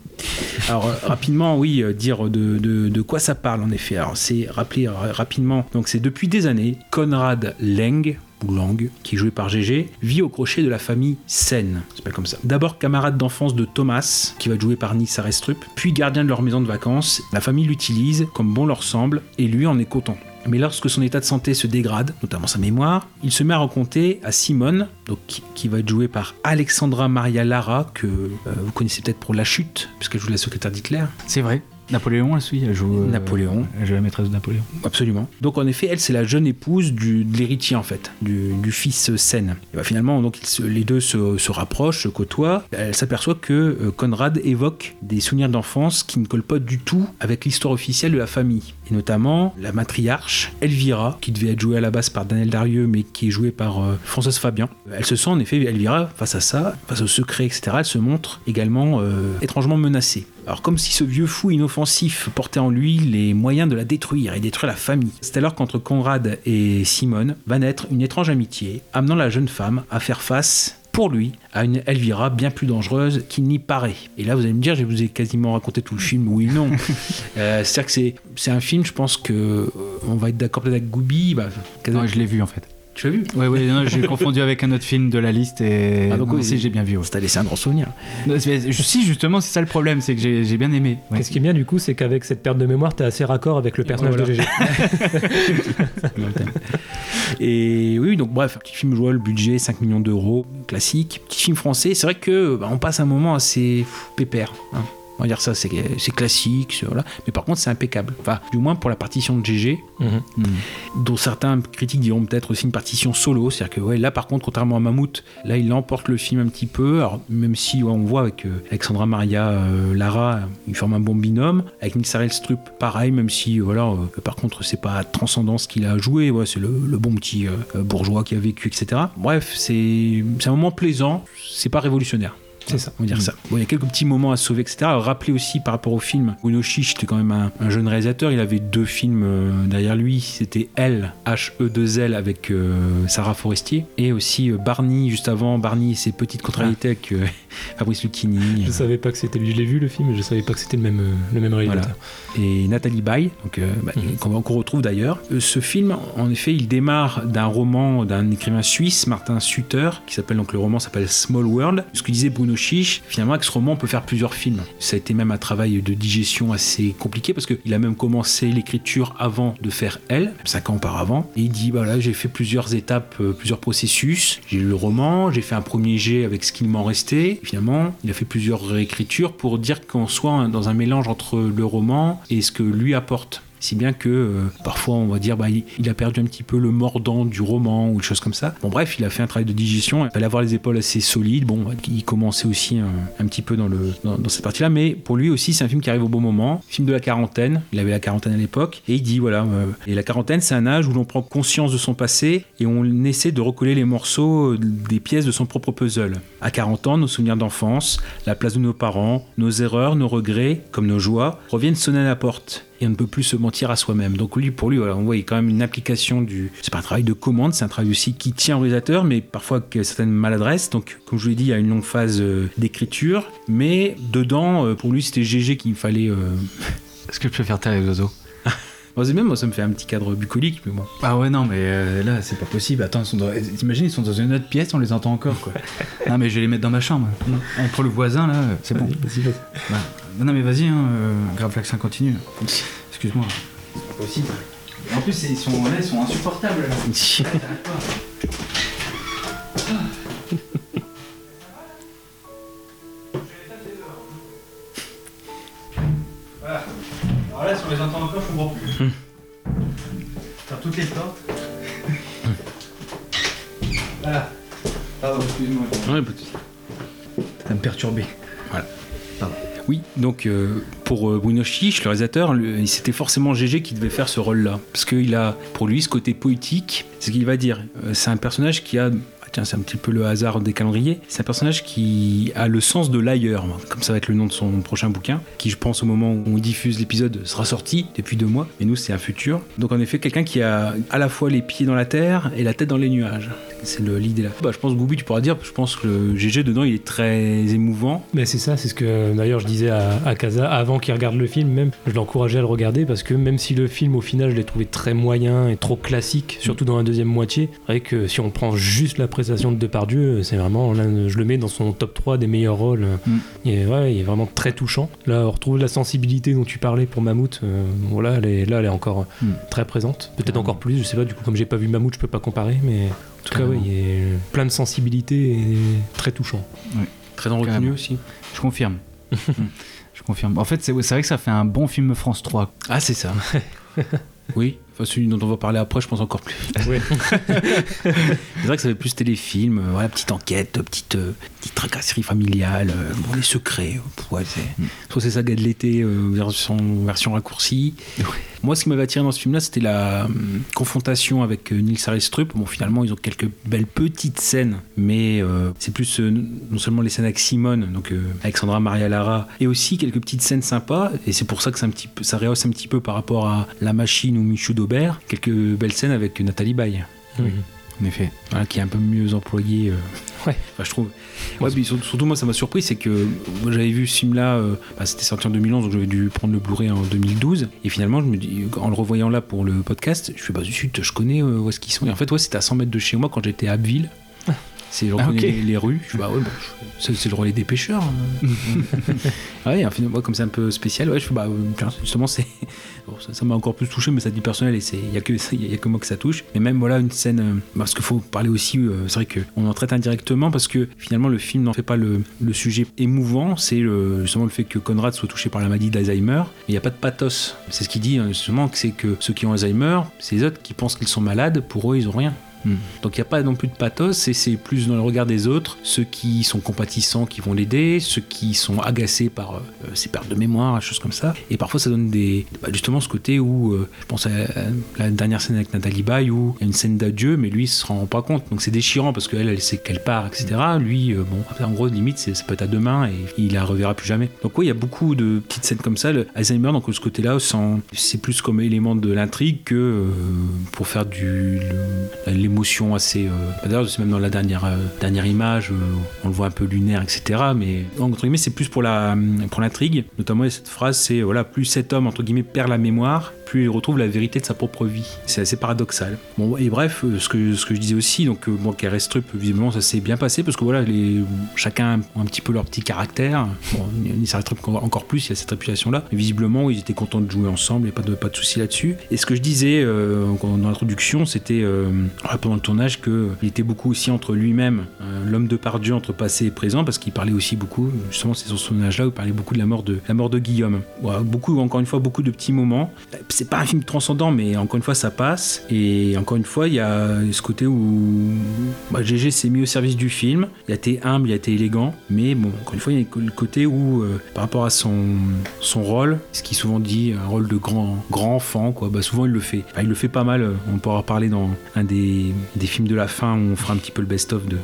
Speaker 1: Alors euh, rapidement, oui, euh, dire de, de- de quoi ça parle en effet. Alors c'est rappeler euh, rapidement. Donc c'est depuis des années, Conrad Leng ou Lang, qui est joué par GG, vit au crochet de la famille Sen. S'appelle comme ça. D'abord camarade d'enfance de Thomas, qui va être joué par Nissa Restrup, puis gardien de leur maison de vacances. La famille l'utilise comme bon leur semble, et lui en est content. Mais lorsque son état de santé se dégrade, notamment sa mémoire, il se met à raconter à Simone, qui va être jouée par Alexandra Maria Lara, que euh, vous connaissez peut-être pour La Chute, puisqu'elle joue la secrétaire d'Hitler.
Speaker 2: C'est vrai. Napoléon, elle joue. euh,
Speaker 1: Napoléon.
Speaker 2: Elle joue la maîtresse de Napoléon.
Speaker 1: Absolument. Donc en effet, elle c'est la jeune épouse du, de l'héritier en fait, du, du fils Sen. Et bah, finalement, donc se- les deux se, se rapprochent, se côtoient. Elle s'aperçoit que euh, Conrad évoque des souvenirs d'enfance qui ne collent pas du tout avec l'histoire officielle de la famille. Et notamment la matriarche Elvira, qui devait être jouée à la base par Daniel Darieux, mais qui est jouée par euh, Françoise Fabian. Elle se sent en effet, Elvira, face à ça, face au secret, etc., elle se montre également étrangement menacée. Alors comme si ce vieux fou inoffensif portait en lui les moyens de la détruire et détruire la famille. C'est alors qu'entre Conrad et Simone va naître une étrange amitié, amenant la jeune femme à faire face pour lui à une Elvira bien plus dangereuse qu'il n'y paraît. Et là, vous allez me dire, je vous ai quasiment raconté tout le film, oui, non. Euh, C'est-à-dire que c'est- un film, je pense que euh, on va être d'accord peut-être avec Goubi. Bah,
Speaker 2: Non, je l'ai vu en fait.
Speaker 1: Tu l'as vu?
Speaker 2: Oui, oui, non, j'ai confondu avec un autre film de la liste et.
Speaker 1: Ah, donc,
Speaker 2: non,
Speaker 1: oui,
Speaker 2: si, j'ai bien vu. ouais.
Speaker 1: Ça t'a laissé un grand souvenir.
Speaker 2: Non, c'est- je- Si, justement, c'est ça le problème, c'est que j'ai bien aimé. Ouais.
Speaker 6: Ce qui est bien du coup, c'est qu'avec cette perte de mémoire, t'es assez raccord avec le personnage
Speaker 1: Voilà.
Speaker 6: de GG.
Speaker 1: Et oui, donc bref, petit film jouable, budget 5 millions d'euros, classique. Petit film français, c'est vrai que bah, on passe un moment assez pépère. hein. On va dire ça, c'est classique, voilà. mais par contre c'est impeccable. Enfin, du moins pour la partition de GG,
Speaker 6: Mhm.
Speaker 1: dont certains critiques diront peut-être aussi une partition solo. C'est-à-dire que ouais, là par contre, contrairement à Mammouth, là il emporte le film un petit peu. Alors, même si ouais, on voit avec euh, Alexandra Maria euh, Lara, ils forment un bon binôme. Avec Nick Strup, pareil, même si euh, voilà, euh, par contre c'est pas transcendant ce qu'il a joué. Ouais, c'est le, le bon petit euh, bourgeois qui a vécu, etc. Bref, c'est c'est un moment plaisant. C'est pas révolutionnaire.
Speaker 6: C'est ça.
Speaker 1: On va dire ça. Bon, il y a quelques petits moments à sauver, etc. Alors, rappelez aussi par rapport au film, Bruno Chiche était quand même un, un jeune réalisateur. Il avait deux films euh, derrière lui. C'était Elle, H-E-2-L avec euh, Sarah Forestier. Et aussi euh, Barney, juste avant. Barney et ses petites contrariétés avec Fabrice Lucchini.
Speaker 6: Je savais pas que c'était lui. Je l'ai vu le film, mais je savais pas que c'était le même, le même réalisateur.
Speaker 1: Voilà. Et Nathalie Baye, donc, bah, qu'on qu'on retrouve d'ailleurs. Ce film, en effet, il démarre d'un roman d'un écrivain suisse, Martin Sutter, qui s'appelle donc le roman s'appelle Small World. Ce que disait Bruno Chiche, finalement, avec ce roman, on peut faire plusieurs films. Ça a été même un travail de digestion assez compliqué parce qu'il a même commencé l'écriture avant de faire Elle, cinq ans auparavant. Et il dit voilà, j'ai fait plusieurs étapes, euh, plusieurs processus. J'ai lu le roman, j'ai fait un premier jet avec ce qu'il m'en restait. Finalement, il a fait plusieurs réécritures pour dire qu'on soit dans un mélange entre le roman et ce que lui apporte. Si bien que euh, parfois on va dire bah, il, a perdu un petit peu le mordant du roman ou des choses comme ça. Bon bref, il a fait un travail de digestion. Il fallait avoir les épaules assez solides. Bon, il commençait aussi un, petit peu dans cette partie-là, mais pour lui aussi c'est un film qui arrive au bon moment. Film de la quarantaine. Il avait la quarantaine à l'époque et il dit voilà. euh, et la quarantaine c'est un âge où l'on prend conscience de son passé et on essaie de recoller les morceaux euh, des pièces de son propre puzzle. À 40 ans, nos souvenirs d'enfance, la place de nos parents, nos erreurs, nos regrets, comme nos joies, reviennent sonner à la porte et on ne peut plus se mentir à soi-même. Donc lui, pour lui, voilà, on voit il y a quand même une application du. C'est pas un travail de commande, c'est un travail aussi qui tient au réalisateur, mais parfois avec certaines maladresses. Donc, comme je vous l'ai dit, il y a une longue phase euh, d'écriture, mais dedans, euh, pour lui, c'était GG qu'il fallait. euh,
Speaker 2: Est-ce que je peux faire taire les oiseaux?
Speaker 1: Même moi, ça me fait un petit cadre bucolique, mais bon.
Speaker 2: Ah ouais, non, mais euh, là, c'est pas possible. Attends, ils sont dans... t'imagines, ils sont dans une autre pièce, on les entend encore, quoi. non, mais je vais les mettre dans ma chambre. Entre le voisin, là, c'est bon.
Speaker 6: Vas-y, vas-y.
Speaker 2: Bah, non, non mais vas-y, hein, euh, grave l'accent hein, continue. Excuse-moi. C'est pas possible. En plus, ils sont, là, ils sont insupportables. Là. Ah. voilà. Alors là, si on les entend encore, je comprends plus. Mmh. Toutes les portes. Hmm. voilà. Pardon, excuse-moi.
Speaker 1: Ouais, petit.
Speaker 2: Ça me perturbé.
Speaker 1: Voilà. Pardon. Oui, donc euh, pour euh, Bruno Chiche, le réalisateur, c'était forcément GG qui devait faire ce rôle-là. Parce qu'il a, pour lui, ce côté poétique, c'est ce qu'il va dire. Euh, c'est un personnage qui a. Tiens, c'est un petit peu le hasard des calendriers. C'est un personnage qui a le sens de l'ailleurs, comme ça va être le nom de son prochain bouquin, qui, je pense, au moment où on diffuse l'épisode, sera sorti depuis deux mois. Mais nous, c'est un futur. Donc, en effet, quelqu'un qui a à la fois les pieds dans la terre et la tête dans les nuages. C'est l'idée là. Bah, je pense, Goubi, tu pourras dire, je pense que le GG dedans, il est très émouvant.
Speaker 6: Mais c'est ça, c'est ce que d'ailleurs je disais à, à Kaza avant qu'il regarde le film, même je l'encourageais à le regarder parce que même si le film au final je l'ai trouvé très moyen et trop classique, surtout dans la deuxième moitié, c'est vrai que si on prend juste la prestation de Depardieu, c'est vraiment, là, je le mets dans son top 3 des meilleurs rôles. Il, est, ouais, il est vraiment très touchant. Là, on retrouve la sensibilité dont tu parlais pour Mammouth. euh, voilà, elle est, là, elle est encore
Speaker 2: Mm.
Speaker 6: très présente. Peut-être encore plus, je sais pas, du coup, comme j'ai pas vu Mammouth, je peux pas comparer, mais en tout cas, ouais, il est plein de sensibilité et très touchant.
Speaker 1: Très en retenue aussi.
Speaker 2: Je confirme. Je confirme. En fait, c'est vrai que ça fait un bon film France 3.
Speaker 1: Ah, c'est ça. oui, enfin, celui dont on va parler après, je pense encore plus. C'est vrai que ça fait plus téléfilm, euh, voilà, petite enquête, petite, euh, petite tracasserie familiale, euh, bon, les secrets. euh, ouais, c'est, Soit c'est saga de l'été, euh, version, version raccourcie. Moi, ce qui m'avait attiré dans ce film-là, c'était la confrontation avec euh, Nils Arestrup. Bon, finalement, ils ont quelques belles petites scènes, mais euh, c'est plus euh, non seulement les scènes avec Simone, donc euh, Alexandra Maria Lara, et aussi quelques petites scènes sympas. Et c'est pour ça que un petit peu, ça rehausse un petit peu par rapport à La Machine ou Michou Quelques belles scènes avec Nathalie Baye.
Speaker 6: Mhm.
Speaker 1: En effet. Voilà, qui est un peu mieux employé. euh,
Speaker 6: Ouais.
Speaker 1: Enfin, je trouve. Ouais, puis surtout, surtout, moi, ça m'a surpris, c'est que moi, j'avais vu ce film-là, euh, bah, c'était sorti en 2011, donc j'avais dû prendre le Blu-ray en 2012. Et finalement, je me dis, en le revoyant là pour le podcast, je fais, bah, zut, je connais euh, où est-ce qu'ils sont. Et en fait, ouais, c'était à 100 mètres de chez moi quand j'étais à Abbeville. C'est,
Speaker 2: Ah,
Speaker 1: les, les rues. Je bah ouais, bah, c'est, le relais des pêcheurs. hein. ouais, et finalement, comme c'est un peu spécial, ouais, je bah, euh, justement, c'est. bon, ça, m'a encore plus touché, mais ça dit personnel et c'est, il y a que, il y a que moi que ça touche. Mais même, voilà, une scène, euh, parce qu'il faut parler aussi, euh, c'est vrai qu'on en traite indirectement parce que finalement, le film n'en fait pas le, le sujet émouvant, c'est justement le fait que Conrad soit touché par la maladie d'Alzheimer, il n'y a pas de pathos. C'est ce qu'il dit, hein, justement, que c'est que ceux qui ont Alzheimer, c'est les autres qui pensent qu'ils sont malades, pour eux, ils ont rien. Donc il n'y a pas non plus de pathos, et c'est plus dans le regard des autres, ceux qui sont compatissants qui vont l'aider, ceux qui sont agacés par euh, ses pertes de mémoire, des choses comme ça. Et parfois ça donne des, bah, justement ce côté où, euh, je pense à, la dernière scène avec Nathalie Baye, où il y a une scène d'adieu, mais lui il se rend pas compte. Donc c'est déchirant parce qu'elle, elle sait qu'elle part, etc. Lui, euh, bon, en gros, limite, ça peut être à demain et il la reverra plus jamais. Donc oui, il y a beaucoup de petites scènes comme ça. Le Alzheimer, donc ce côté-là, c'est plus comme élément de l'intrigue que euh, pour faire du le- l'émotion assez. euh, D'ailleurs, c'est même dans la dernière euh, image, euh, on le voit un peu lunaire, etc. Mais entre guillemets, c'est plus pour la pour l'intrigue. Notamment, cette phrase, c'est voilà, plus cet homme entre guillemets perd la mémoire, plus il retrouve la vérité de sa propre vie. C'est assez paradoxal. Bon, et bref, euh, ce que ce que je disais aussi, donc euh, bon, Strup, visiblement, ça s'est bien passé parce que voilà, chacun a un petit peu leur petit caractère. Bon, Nils Arestrup encore plus, il y a cette réputation-là. Mais visiblement, ils étaient contents de jouer ensemble, et pas de pas de souci là-dessus. Et ce que je disais euh, dans l'introduction, c'était euh, pendant le tournage que il était beaucoup aussi entre lui-même, euh, l'homme de Pardieu entre passé et présent, parce qu'il parlait aussi beaucoup, justement, c'est sur ce tournage-là où il parlait beaucoup de la mort de la mort de Guillaume. Voilà, beaucoup, encore une fois, beaucoup de petits moments. C'est pas un film transcendant, mais encore une fois, ça passe. Et encore une fois, il y a ce côté où bah, GG s'est mis au service du film. Il a été humble, il a été élégant, mais bon, encore une fois, il y a le côté où, euh, par rapport à son, son rôle, ce qui est souvent dit, un rôle de grand, grand enfant, quoi, bah, souvent il le fait. Bah, il le fait pas mal, on pourra parler dans un des, des films de la fin où on fera un petit peu le best-of de,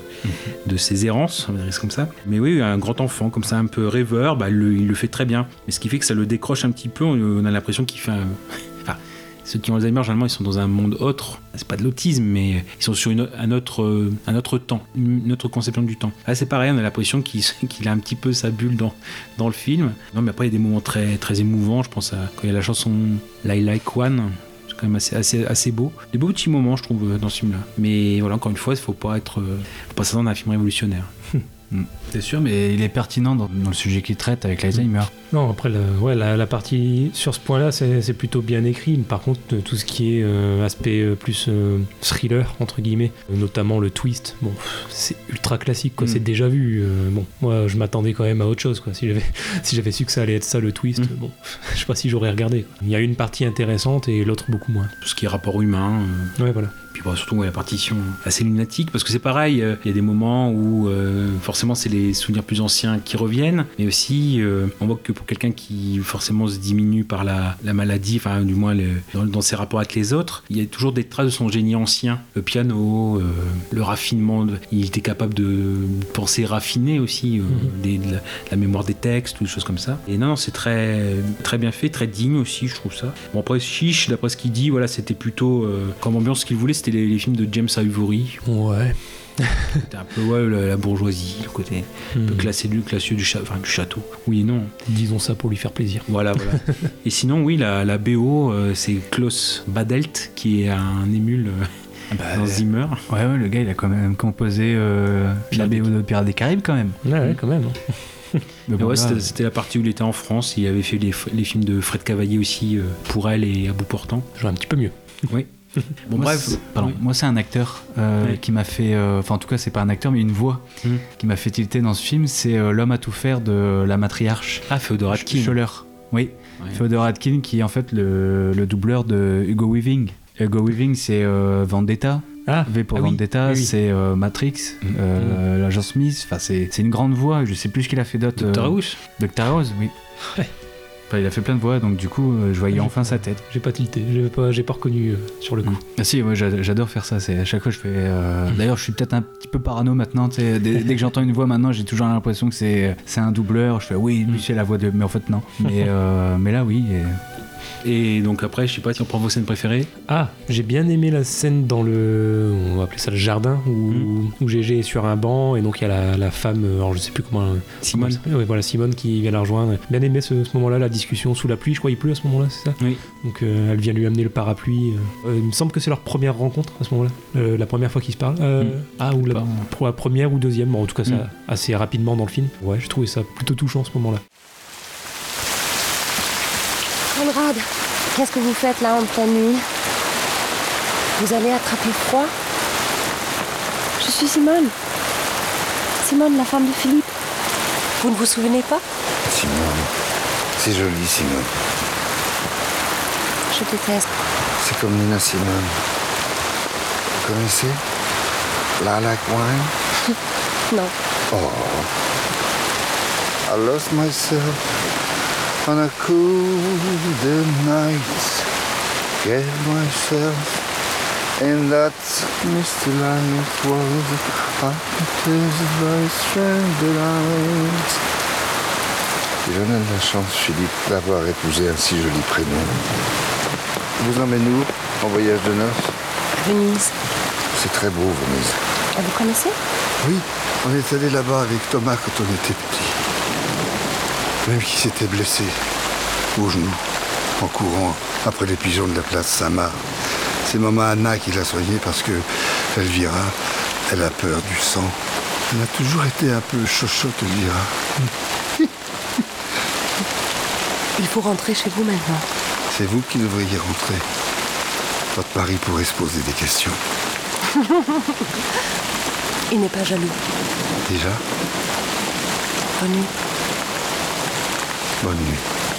Speaker 1: de ses errances, on ça comme ça. Mais oui, un grand enfant, comme ça, un peu rêveur, bah, il, le, il le fait très bien. Mais ce qui fait que ça le décroche un petit peu, on, on a l'impression qu'il fait un. Ceux qui ont Alzheimer, généralement, ils sont dans un monde autre. C'est pas de l'autisme, mais ils sont sur un, autre, euh, un autre temps, une autre conception du temps. Là, c'est pareil, on a l'impression qu'il a un petit peu sa bulle dans, dans le film. Non, mais après, il y a des moments très, très émouvants. Je pense à quand il y a la chanson I Like One. Quand même assez, assez, assez beau. Des beaux petits moments, je trouve, dans ce film-là. Mais voilà, encore une fois, il faut pas être. euh, faut pas s'attendre à un film révolutionnaire.
Speaker 2: Mm. C'est sûr, mais il est pertinent dans, dans le sujet qu'il traite avec l'Alzheimer.
Speaker 6: Non, après, la, ouais, la, la partie sur ce point-là, c'est plutôt bien écrit. Par contre, euh, tout ce qui est euh, aspect euh, plus euh, thriller, entre guillemets, notamment le twist, bon, c'est ultra classique, quoi.
Speaker 2: Mm.
Speaker 6: C'est déjà vu. euh, bon, moi, je m'attendais quand même à autre chose, quoi. Si j'avais si j'avais su que ça allait être ça le twist,
Speaker 2: Mm.
Speaker 6: bon, je sais pas si j'aurais regardé. quoi. Il y a une partie intéressante et l'autre beaucoup moins.
Speaker 1: Tout ce qui est rapport humain.
Speaker 6: Ouais, voilà.
Speaker 1: Bon, surtout ouais, la partition assez lunatique, parce que c'est pareil, euh, il y a des moments où euh, forcément c'est les souvenirs plus anciens qui reviennent, mais aussi euh, on voit que pour quelqu'un qui forcément se diminue par la, la maladie, enfin du moins le- dans, dans ses rapports avec les autres, il y a toujours des traces de son génie ancien, le piano, le raffinement, de- il était capable de penser raffiner aussi, des- de la, la mémoire des textes, ou des choses comme ça. Et non, non, c'est très, très bien fait, très digne aussi, je trouve ça. Bon après Chiche, d'après ce qu'il dit, voilà, c'était plutôt comme ambiance ce qu'il voulait, c'était les, les films de James Ivory.
Speaker 6: Ouais.
Speaker 1: C'était un peu ouais, la, la bourgeoisie, le côté un peu
Speaker 6: Hmm.
Speaker 1: classé du, classieux du, cha- enfin, du château. Oui et non.
Speaker 6: Disons ça pour lui faire plaisir.
Speaker 1: Voilà, voilà. et sinon, oui, la, la BO, euh, c'est Klaus Badelt, qui est un émule euh,
Speaker 2: Bah,
Speaker 1: dans Zimmer.
Speaker 2: Ouais, ouais, le gars, il a quand même composé euh, la BO de Pirates des Caraïbes, quand même.
Speaker 6: Ouais, ouais, quand même.
Speaker 2: Mais
Speaker 1: Mais
Speaker 2: bon,
Speaker 1: ouais, c'était la partie où il était en France. Il avait fait les, les films de Fred Cavaillé aussi, euh, pour elle et à bout portant.
Speaker 6: Vois un petit peu mieux.
Speaker 1: Oui. Bon,
Speaker 2: moi,
Speaker 1: bref.
Speaker 2: pardon,
Speaker 1: Oui.
Speaker 2: moi c'est un acteur euh, qui m'a fait, euh, enfin en tout cas c'est pas un acteur mais une voix
Speaker 1: Hmm.
Speaker 2: qui m'a fait tilter dans ce film, c'est euh, l'homme à tout faire de la matriarche.
Speaker 1: Ah, Féodor Atkin.
Speaker 2: Scholler. Oui,
Speaker 1: Ouais.
Speaker 2: Féodor Atkin qui est en fait le, le doubleur de Hugo Weaving. Hugo Weaving c'est Vendetta.
Speaker 6: Ah,
Speaker 2: V pour
Speaker 6: ah
Speaker 2: Vendetta,
Speaker 6: oui,
Speaker 2: c'est Matrix,
Speaker 1: Mm.
Speaker 2: l'agent Smith, enfin c'est une grande voix, je sais plus ce qu'il a fait d'autre.
Speaker 1: Dr.
Speaker 2: euh,
Speaker 1: House.
Speaker 2: Dr. House, oui.
Speaker 6: Ouais.
Speaker 2: Enfin, il a fait plein de voix, donc du coup euh, je voyais enfin sa tête.
Speaker 6: J'ai pas tilté, j'ai pas, pas reconnu euh, sur le coup.
Speaker 2: Ah si, moi j'a- j'adore faire ça. C'est à chaque fois je fais. euh, D'ailleurs, je suis peut-être un petit peu parano maintenant. Dès, dès que j'entends une voix maintenant, j'ai toujours l'impression que c'est c'est un doubleur. Je fais oui, lui c'est la voix de. Mais en fait non. Mais euh, mais là oui. et-
Speaker 1: Et donc après, je sais pas si on prend vos scènes préférées.
Speaker 6: Ah, j'ai bien aimé la scène dans le. On va appeler ça le jardin, où, où GG est sur un banc et donc il y a la, la femme, euh, alors je sais plus comment.
Speaker 1: Simone.
Speaker 6: Oui, voilà, Simone qui vient la rejoindre. Bien aimé ce, ce moment-là, la discussion sous la pluie, je crois il pleut à ce moment-là, c'est ça
Speaker 1: Oui.
Speaker 6: Donc euh, elle vient lui amener le parapluie. euh. Euh, il me semble que c'est leur première rencontre à ce moment-là, euh, la première fois qu'ils se parlent. Euh,
Speaker 1: Mm.
Speaker 6: Ah, ou la, pour la première ou deuxième, bon, en tout cas ça
Speaker 1: Mm.
Speaker 6: assez rapidement dans le film. Ouais, j'ai trouvé ça plutôt touchant ce moment-là.
Speaker 11: Qu'est-ce que vous faites là en pleine nuit? Vous allez attraper froid? Je suis Simone. Simone, la femme de Philippe. Vous ne vous souvenez pas?
Speaker 5: Simone. C'est joli, Simone.
Speaker 11: Je déteste.
Speaker 5: C'est comme Nina Simone. Vous connaissez? La Like Wine?
Speaker 11: Non.
Speaker 5: Oh. I lost myself on a cool night. Gave myself in that misty light world. J'en ai de la chance, Philippe, d'avoir épousé un si joli prénom. Vous emmène où En voyage de noces?
Speaker 11: Venise.
Speaker 5: C'est très beau, Venise.
Speaker 11: Ah, vous connaissez?
Speaker 5: Oui, on est allé là-bas avec Thomas quand on était petit. Même qui s'était blessé au genou en courant après les pigeons de la place Saint-Marc. C'est maman Anna qui l'a soigné parce que Elvira, elle a peur du sang. Elle a toujours été un peu chochotte, Elvira.
Speaker 11: Il faut rentrer chez vous maintenant.
Speaker 5: C'est vous qui devriez rentrer. Votre mari pourrait se poser des questions.
Speaker 11: Il n'est pas jaloux.
Speaker 5: Déjà,
Speaker 11: Bonne nuit.
Speaker 5: Bonne nuit.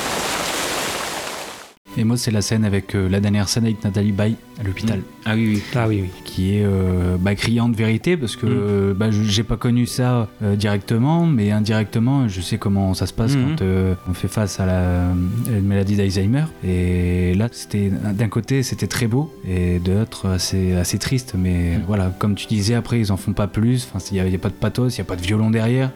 Speaker 2: Et moi, c'est la scène avec euh, la dernière scène avec Nathalie Baye à l'hôpital.
Speaker 1: Ah oui, oui.
Speaker 6: Ah oui, oui.
Speaker 2: Qui est euh, bah, criante vérité parce que
Speaker 1: Mm.
Speaker 2: euh, bah, je- j'ai pas connu ça euh, directement, mais indirectement, je sais comment ça se passe
Speaker 1: Mhm.
Speaker 2: quand euh, on fait face à la, une maladie d'Alzheimer. Et là, c'était d'un côté, c'était très beau, et de l'autre, assez, assez triste. Mais voilà, comme tu disais, après, ils en font pas plus. Enfin, il n'y a, pas de pathos, il n'y a pas de violon derrière.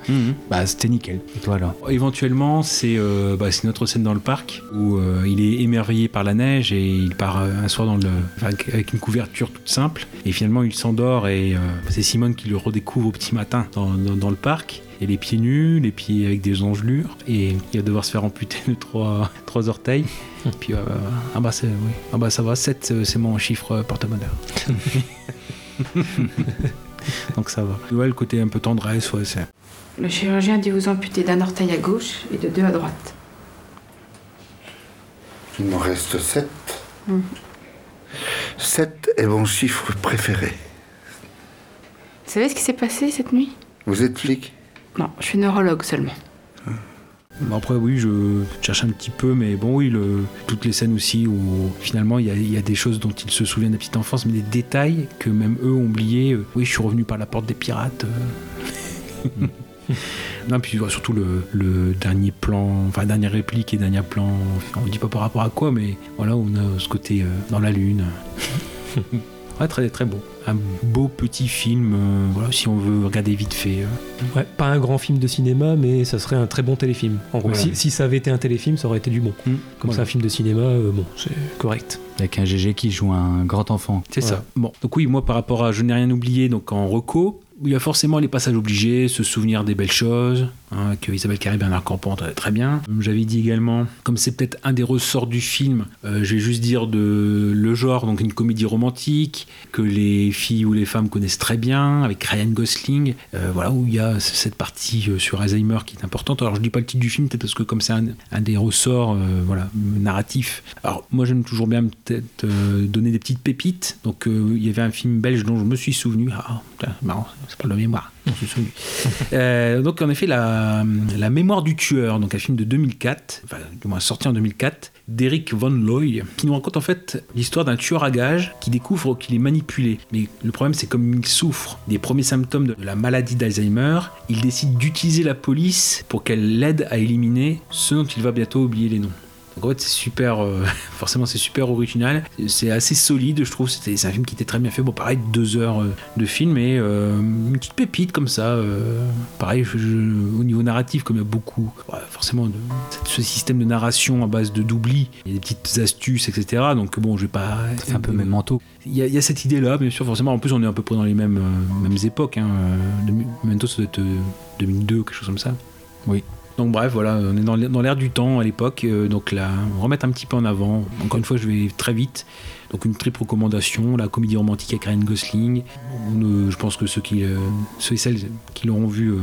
Speaker 2: Bah, c'était nickel. Et toi, alors?
Speaker 1: Éventuellement, c'est bah, notre scène dans le parc où il est émerveillé par la neige et il part un soir dans le, enfin, avec, une couverture toute simple. Et finalement, il s'endort et euh, c'est Simone qui le redécouvre au petit matin dans, le parc et les pieds nus, les pieds avec des engelures, et il va devoir se faire amputer de trois, trois orteils. Et puis, euh, ah, bah ah bah ça va, 7 euh, c'est mon chiffre porte-bonheur. Donc ça va. Ouais, le côté un peu tendresse, ouais, c'est.
Speaker 14: Le chirurgien dit vous amputer d'un orteil à gauche et de deux à droite.
Speaker 5: Il m'en reste
Speaker 14: 7.
Speaker 5: 7 est mon chiffre préféré.
Speaker 14: Vous savez ce qui s'est passé cette nuit?
Speaker 5: Vous êtes flic?
Speaker 14: Non, je suis neurologue seulement.
Speaker 1: Bah, après, oui, je cherche un petit peu, mais bon, oui, toutes les scènes aussi où finalement il y, a des choses dont ils se souviennent de la petite enfance, mais des détails que même eux ont oubliés. Euh, oui, je suis revenu par la porte des pirates. Euh. non, puis surtout le, le dernier plan, enfin, dernière réplique et dernier plan, on dit pas par rapport à quoi, mais voilà, on a ce côté euh, dans la lune. ouais, très, très beau. Un beau petit film, euh, voilà, si on veut regarder vite fait. euh.
Speaker 6: Ouais, pas un grand film de cinéma, mais ça serait un très bon téléfilm. En gros,
Speaker 1: Ouais.
Speaker 6: si, si ça avait été un téléfilm, ça aurait été du bon. Comme
Speaker 1: voilà.
Speaker 6: c'est un film de cinéma, euh, bon, c'est correct.
Speaker 2: Avec un GG qui joue un grand enfant.
Speaker 1: C'est ça. Bon, donc oui, moi par rapport à Je n'ai rien oublié, donc en reco, il y a forcément les passages obligés, se souvenir des belles choses, hein, que Isabelle Carré, Bernard Campan, très, bien. J'avais dit également, comme c'est peut-être un des ressorts du film, euh, je vais juste dire de le genre, donc une comédie romantique, que les filles ou les femmes connaissent très bien, avec Ryan Gosling, euh, voilà, où il y a cette partie euh, sur Alzheimer qui est importante. Alors je dis pas le titre du film, peut-être parce que comme c'est un, des ressorts euh, narratifs. Alors moi j'aime toujours bien peut-être donner des petites pépites. Donc il y avait un film belge dont je me suis souvenu. Ah, putain, marrant, c'est pas de mémoire. Je donc en effet la, mémoire du tueur, donc un film de 2004, enfin du moins sorti en 2004, d'Eric Von Looy, qui nous raconte en fait l'histoire d'un tueur à gages qui découvre qu'il est manipulé. Mais le problème c'est comme il souffre des premiers symptômes de la maladie d'Alzheimer, il décide d'utiliser la police pour qu'elle l'aide à éliminer ceux dont il va bientôt oublier les noms. En fait c'est super, euh, forcément c'est super original, c'est assez solide je trouve, C'était- c'est un film qui était très bien fait, bon pareil deux heures euh, de film et euh, une petite pépite comme ça, pareil je- je- au niveau narratif comme il y a beaucoup, forcément de, ce système de narration à base de d'oubli, il y a des petites astuces etc. Donc bon je vais pas...
Speaker 2: Ça fait un peu même manteau.
Speaker 1: Il y, a, il y a cette idée là bien sûr forcément, en plus on est à peu près dans les mêmes, mêmes époques, hein, Memento ça doit être euh, 2002 quelque chose comme ça.
Speaker 2: Oui.
Speaker 1: Donc bref, voilà, on est dans l'ère- du temps à l'époque. euh, donc là, remettre un petit peu en avant. Encore une fois, je vais très vite. Donc une triple recommandation, la comédie romantique avec Ryan Gosling. Je pense que ceux, qui, ceux et celles qui l'auront vu euh,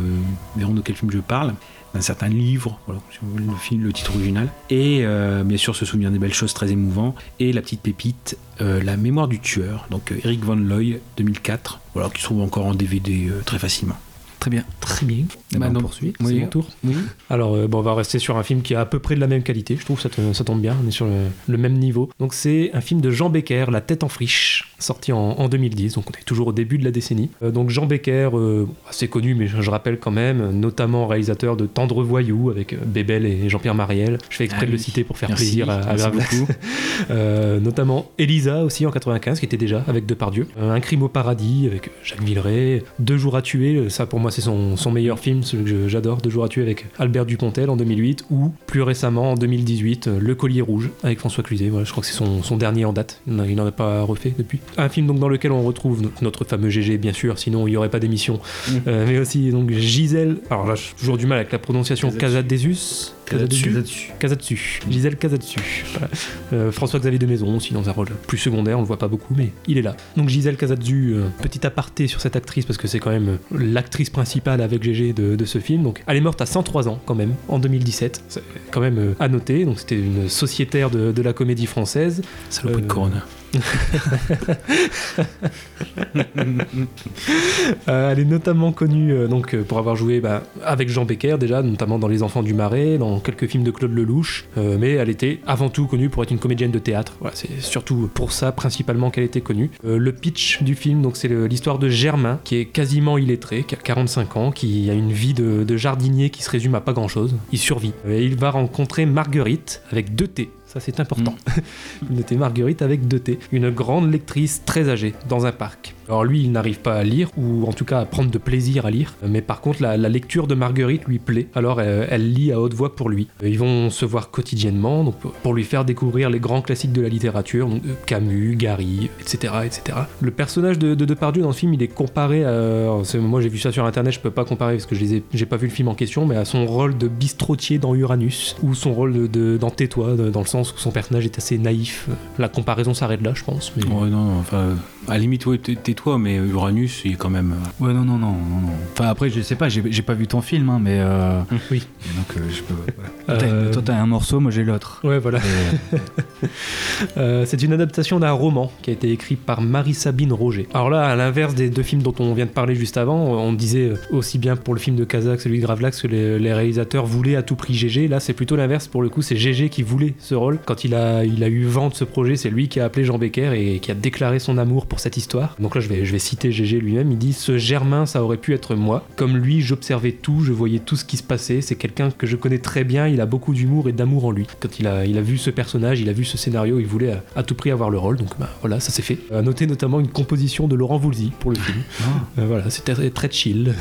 Speaker 1: verront de quel film je parle. D'un certain livre, voilà, le film, le titre original. Et euh, bien sûr, se souvenir des belles choses très émouvantes. Et la petite pépite, La mémoire du tueur, donc Eric Von Looy, 2004, voilà, qui se trouve encore en DVD très facilement.
Speaker 2: Très bien.
Speaker 6: Très bien.
Speaker 1: Eh ben,
Speaker 6: Bah, on poursuit,
Speaker 1: oui.
Speaker 6: c'est mon tour.
Speaker 1: Oui.
Speaker 6: Alors, euh, bon, on va rester sur un film qui est à peu près de la même qualité. Je trouve ça, ça tombe bien. On est sur le, le même niveau. Donc, c'est un film de Jean Becker, La tête en friche, sorti en, en 2010. Donc, on est toujours au début de la décennie. Euh, donc, Jean Becker, euh, assez connu, mais je, je rappelle quand même, notamment réalisateur de Tendre Voyou avec Bébel et Jean-Pierre Mariel. Je fais exprès
Speaker 1: Ah
Speaker 6: de le
Speaker 1: oui.
Speaker 6: citer pour faire
Speaker 1: Merci,
Speaker 6: plaisir à, à
Speaker 1: beaucoup.
Speaker 6: Notamment Elisa aussi en 95 qui était déjà avec Depardieu. Un crime au paradis avec Jacques Villeray. Deux jours à tuer, ça pour moi c'est son, son meilleur film, celui que j'adore. Deux jours à tuer avec Albert Dupontel en 2008 ou plus récemment en 2018 euh, Le collier rouge avec François Cluzet. Voilà, je crois que c'est son, son dernier en date. Il n'en- a pas refait depuis. Un film donc dans lequel on retrouve no- notre fameux GG bien sûr, sinon il n'y aurait pas d'émission. Euh, mais aussi donc Gisèle. Alors là j'ai toujours du mal avec la prononciation Casadesus.
Speaker 1: Casatsu.
Speaker 6: Gisèle. Voilà. Euh, François-Xavier de Maison aussi dans un rôle plus secondaire, on le voit pas beaucoup, mais il est là. Donc Gisèle Casatsu, euh, petit aparté sur cette actrice parce que c'est quand même euh, l'actrice principale avec GG de, de ce film. Donc elle est morte à 103 ans quand même en 2017. C'est quand même euh, à noter. Donc c'était une sociétaire de, de la comédie française.
Speaker 1: Saloperie de Corona.
Speaker 6: Euh, elle est notamment connue euh, donc, euh, pour avoir joué bah, avec Jean Becker déjà, notamment dans Les Enfants du Marais, dans quelques films de Claude Lelouch, mais elle était avant tout connue pour être une comédienne de théâtre. C'est surtout pour ça principalement qu'elle était connue. Le pitch du film, donc c'est l'histoire de Germain, qui est quasiment illettré, qui a 45 ans, qui a une vie de, jardinier qui se résume à pas grand-chose. Il survit. Il va rencontrer Marguerite avec deux T. Ça, c'est important. Notez Marguerite avec deux T. Une grande lectrice très âgée dans un parc. Alors lui, il n'arrive pas à lire, ou en tout cas à prendre de plaisir à lire. Mais par contre, la, lecture de Marguerite lui plaît. Alors euh, elle lit à haute voix pour lui. Euh, Ils vont se voir quotidiennement pour lui faire découvrir les grands classiques de la littérature, euh, Camus, Gary, etc., etc. Le personnage de, de Depardieu dans le film, il est comparé à... moi j'ai vu ça sur internet, je peux pas comparer parce que je j'ai pas vu le film en question, mais à son rôle de bistrotier dans Uranus, ou son rôle de, de- dans Tais-toi, dans le sens où son personnage est assez naïf. La comparaison s'arrête là, je pense.
Speaker 1: Ouais, non, enfin, à la limite, ouais, t'es- t'es- toi, mais Uranus, il est quand même.
Speaker 2: Ouais, non, non, non, non, non. Enfin, après, je sais pas, j'ai pas vu ton film, hein, mais. euh,
Speaker 6: Oui.
Speaker 2: Donc, euh, je peux. Toi, t'as-
Speaker 6: Euh,
Speaker 2: Toi, t'as un morceau, moi, j'ai l'autre.
Speaker 6: Ouais, voilà.
Speaker 2: Et-
Speaker 6: Euh, c'est une adaptation d'un roman qui a été écrit par Marie-Sabine Roger. Alors là, à l'inverse des deux films dont on vient de parler juste avant, on disait euh, aussi bien pour le film de Kazakh, celui de Gravelax, que les, les réalisateurs voulaient à tout prix GG. Là, c'est plutôt l'inverse. Pour le coup, c'est GG qui voulait ce rôle. Quand il a, il a eu vent de ce projet, c'est lui qui a appelé Jean Becker et qui a déclaré son amour pour cette histoire. Donc là, je vais, je vais citer GG lui-même. Il dit Ce Germain, ça aurait pu être moi. Comme lui, j'observais tout, je voyais tout ce qui se passait. C'est quelqu'un que je connais très bien. Il a beaucoup d'humour et d'amour en lui. Quand il a, il a vu ce personnage, il a vu ce scénario, il voulait à, à tout prix avoir le rôle. Donc bah, voilà, ça s'est fait. À noter notamment une composition de Laurent Voulzy pour le film. Euh, voilà, c'était très, très chill.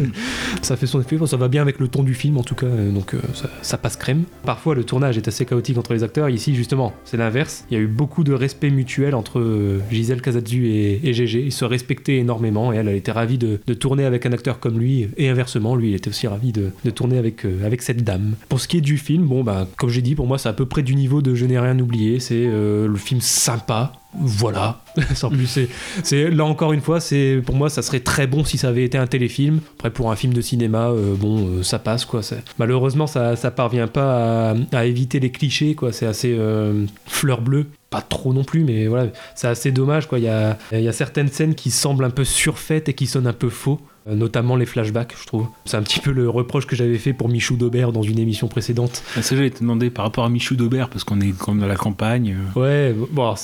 Speaker 6: ça fait son effet. Ça va bien avec le ton du film en tout cas. euh, Donc euh, ça, ça passe crème. Parfois, le tournage est assez chaotique entre les acteurs. Ici, justement, c'est l'inverse. Il y a eu beaucoup de respect mutuel entre Gisèle Et, et GG. Ils se respectaient énormément et elle, était ravie de, tourner avec un acteur comme lui et inversement, lui, il était aussi ravi de, tourner avec, euh, avec cette dame. Pour ce qui est du film, bon, bah, comme j'ai dit, pour moi, c'est à peu près du niveau de Je n'ai rien oublié. C'est euh, le film sympa. Voilà, sans plus. C'est, là encore une fois, c'est pour moi, ça serait très bon si ça avait été un téléfilm. Après, pour un film de cinéma, euh, bon, ça passe quoi. Malheureusement, ça, ça parvient pas à, éviter les clichés quoi. C'est assez fleur bleue. Pas trop non plus, mais voilà, c'est assez dommage quoi. Il y a, il y a certaines scènes qui semblent un peu surfaites et qui sonnent un peu faux. Euh, Notamment les flashbacks, je trouve. C'est un petit peu le reproche que j'avais fait pour Michou Daubert dans une émission précédente.
Speaker 1: Ah, Ça, j'allais te demander par rapport à Michou Daubert, parce qu'on est quand même dans la campagne. euh.
Speaker 6: Ouais, bon,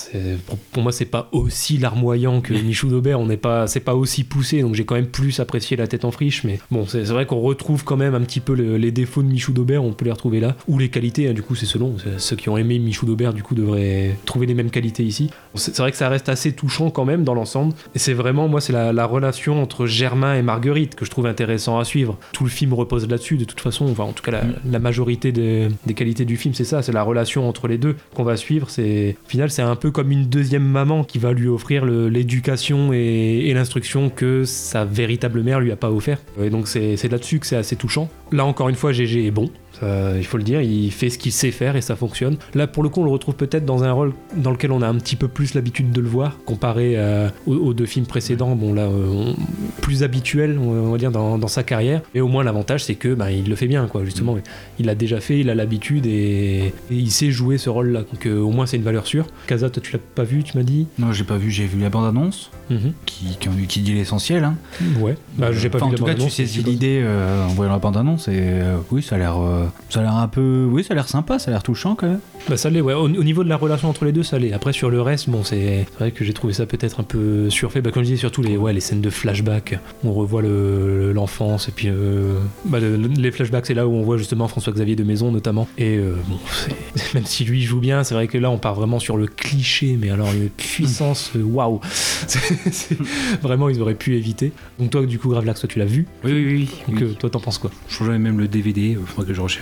Speaker 6: pour, pour moi, c'est pas aussi larmoyant que Michou Daubert. On n'est pas, c'est pas aussi poussé, donc j'ai quand même plus apprécié la tête en friche. Mais bon, c'est vrai qu'on retrouve quand même un petit peu le- les défauts de Michou Daubert. On peut les retrouver là, ou les qualités. hein, du coup, c'est selon. Ceux qui ont aimé Michou Daubert, du coup, devraient trouver les mêmes qualités ici. C'est vrai que ça reste assez touchant quand même dans l'ensemble. Et c'est vraiment, moi, c'est la, la relation entre Germain et Marguerite que je trouve intéressant à suivre. Tout le film repose là-dessus, de toute façon. Enfin, en tout cas, la, majorité des, qualités du film, c'est ça. C'est la relation entre les deux qu'on va suivre. C'est, au final, c'est un peu comme une deuxième maman qui va lui offrir l'éducation et, l'instruction que sa véritable mère lui a pas offert. Et donc, c'est là-dessus que c'est assez touchant. Là, encore une fois, GG est bon. Ça, il faut le dire, il fait ce qu'il sait faire et ça fonctionne. Là, pour le coup, on le retrouve peut-être dans un rôle dans lequel on a un petit peu plus l'habitude de le voir, comparé euh, aux, aux deux films précédents. Bon, là, euh, on- plus habituel, on va dire, dans, dans sa carrière. Mais au moins, l'avantage, c'est que bah, il le fait bien, quoi. Justement, il l'a déjà fait, il a l'habitude et, et il sait jouer ce rôle-là. Donc, euh, au moins, c'est une valeur sûre. Kaza, toi, tu l'as pas vu, tu m'as dit?
Speaker 2: Non, j'ai pas vu, j'ai vu la bande-annonce,
Speaker 6: Mhm.
Speaker 2: qui, qui, qui dit l'essentiel. Hein.
Speaker 6: Ouais, bah, j'ai pas vu
Speaker 2: En tout
Speaker 6: la
Speaker 2: cas, tu saisis l'idée euh, en voyant la bande-annonce, et euh, oui, ça a l'air euh, ça a l'air un peu. Oui, ça a l'air sympa, ça a l'air touchant quand même.
Speaker 6: Bah ça l'est, ouais. Au, au niveau de la relation entre les deux, ça l'est. Après, sur le reste, bon, c'est vrai que j'ai trouvé ça peut-être un peu surfait. Bah, comme je disais, surtout les, ouais, les scènes de flashback. On revoit le- l'enfance, et puis euh, bah, le- les flashbacks, c'est là où on voit justement François-Xavier de Maison, notamment. Et euh, bon, même si lui joue bien, c'est vrai que là, on part vraiment sur le cliché, mais alors une puissance, euh, waouh! C'est- Vraiment, ils auraient pu éviter. Donc, toi, du coup, Gravelax, toi, tu l'as vu.
Speaker 1: Oui, oui, oui.
Speaker 6: Donc,
Speaker 1: oui.
Speaker 6: euh, toi, t'en penses quoi?
Speaker 1: Je même le DVD, il faudrait que je recherche.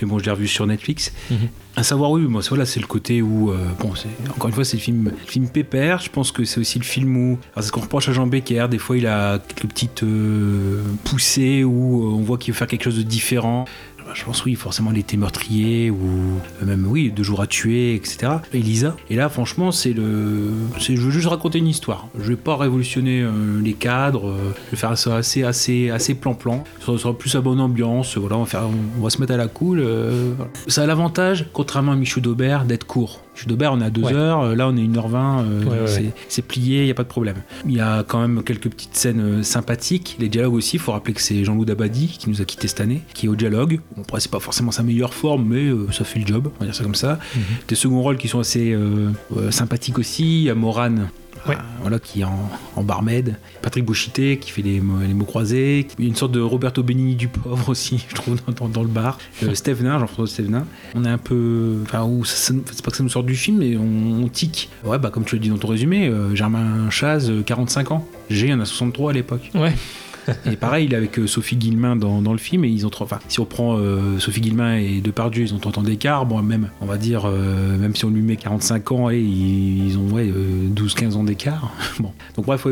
Speaker 1: Mais bon, je l'ai revu sur Netflix.
Speaker 6: Mhm.
Speaker 1: À savoir, oui, moi, c'est- voilà, c'est le côté où, euh, bon, encore une fois, c'est le film, le film pépère. Je pense que c'est aussi le film où, alors, c'est ce qu'on reproche à Jean Becker. Des fois, il a quelques petites euh, poussées où euh, on voit qu'il veut faire quelque chose de différent. Bah, Je pense oui, forcément, était meurtrier ou euh, même oui, deux jours à tuer, etc. Elisa. Et là, franchement, c'est le, je veux juste raconter une histoire. Je vais pas révolutionner euh, les cadres. euh, je vais faire ça assez, assez, assez plan-plan. Ça sera plus à bonne ambiance. Voilà, on va se mettre à la cool. Ça a l'avantage, contrairement à Michou Daubert, d'être court. Daubert, on est à 2
Speaker 6: Ouais.
Speaker 1: heures. euh, Là, on est 1h20. euh,
Speaker 6: Ouais, ouais,
Speaker 1: c'est, plié, il y a pas de problème. Il y a quand même quelques petites scènes euh, sympathiques. Les dialogues aussi, il faut rappeler que c'est Jean-Loup Dabadi qui nous a quitté cette année, qui est au dialogue. Bon, après, c'est pas forcément sa meilleure forme, mais euh, ça fait le job, on va dire ça comme ça.
Speaker 6: Mhm.
Speaker 1: Des seconds rôles qui sont assez sympathiques aussi. Il y a Morane.
Speaker 6: Ouais.
Speaker 1: euh, voilà, qui est en, en barmaid. Patrick Bouchité qui fait les, mots- les mots croisés. Une sorte de Roberto Benigni du pauvre aussi, je trouve, dans, dans- dans le bar. Euh, Stevenin, Jean-François Stevenin. On est un peu. Enfin, c'est pas que ça nous sort du film, mais on, on tique. Ouais, bah, comme tu l'as dit dans ton résumé, euh, Germain Chaz, euh, 45 ans. G, il y en a 63 à l'époque.
Speaker 6: Ouais.
Speaker 1: Et pareil, il est avec euh, Sophie Guillemin dans, le film, et ils ont. Enfin, si on prend euh, Sophie Guillemin et Depardieu, ils ont 30 ans d'écart. Bon, même, on va dire, euh, même si on lui met 45 ans, et ils, ont ouais, euh, 12-15 ans d'écart. bon. Donc, bref,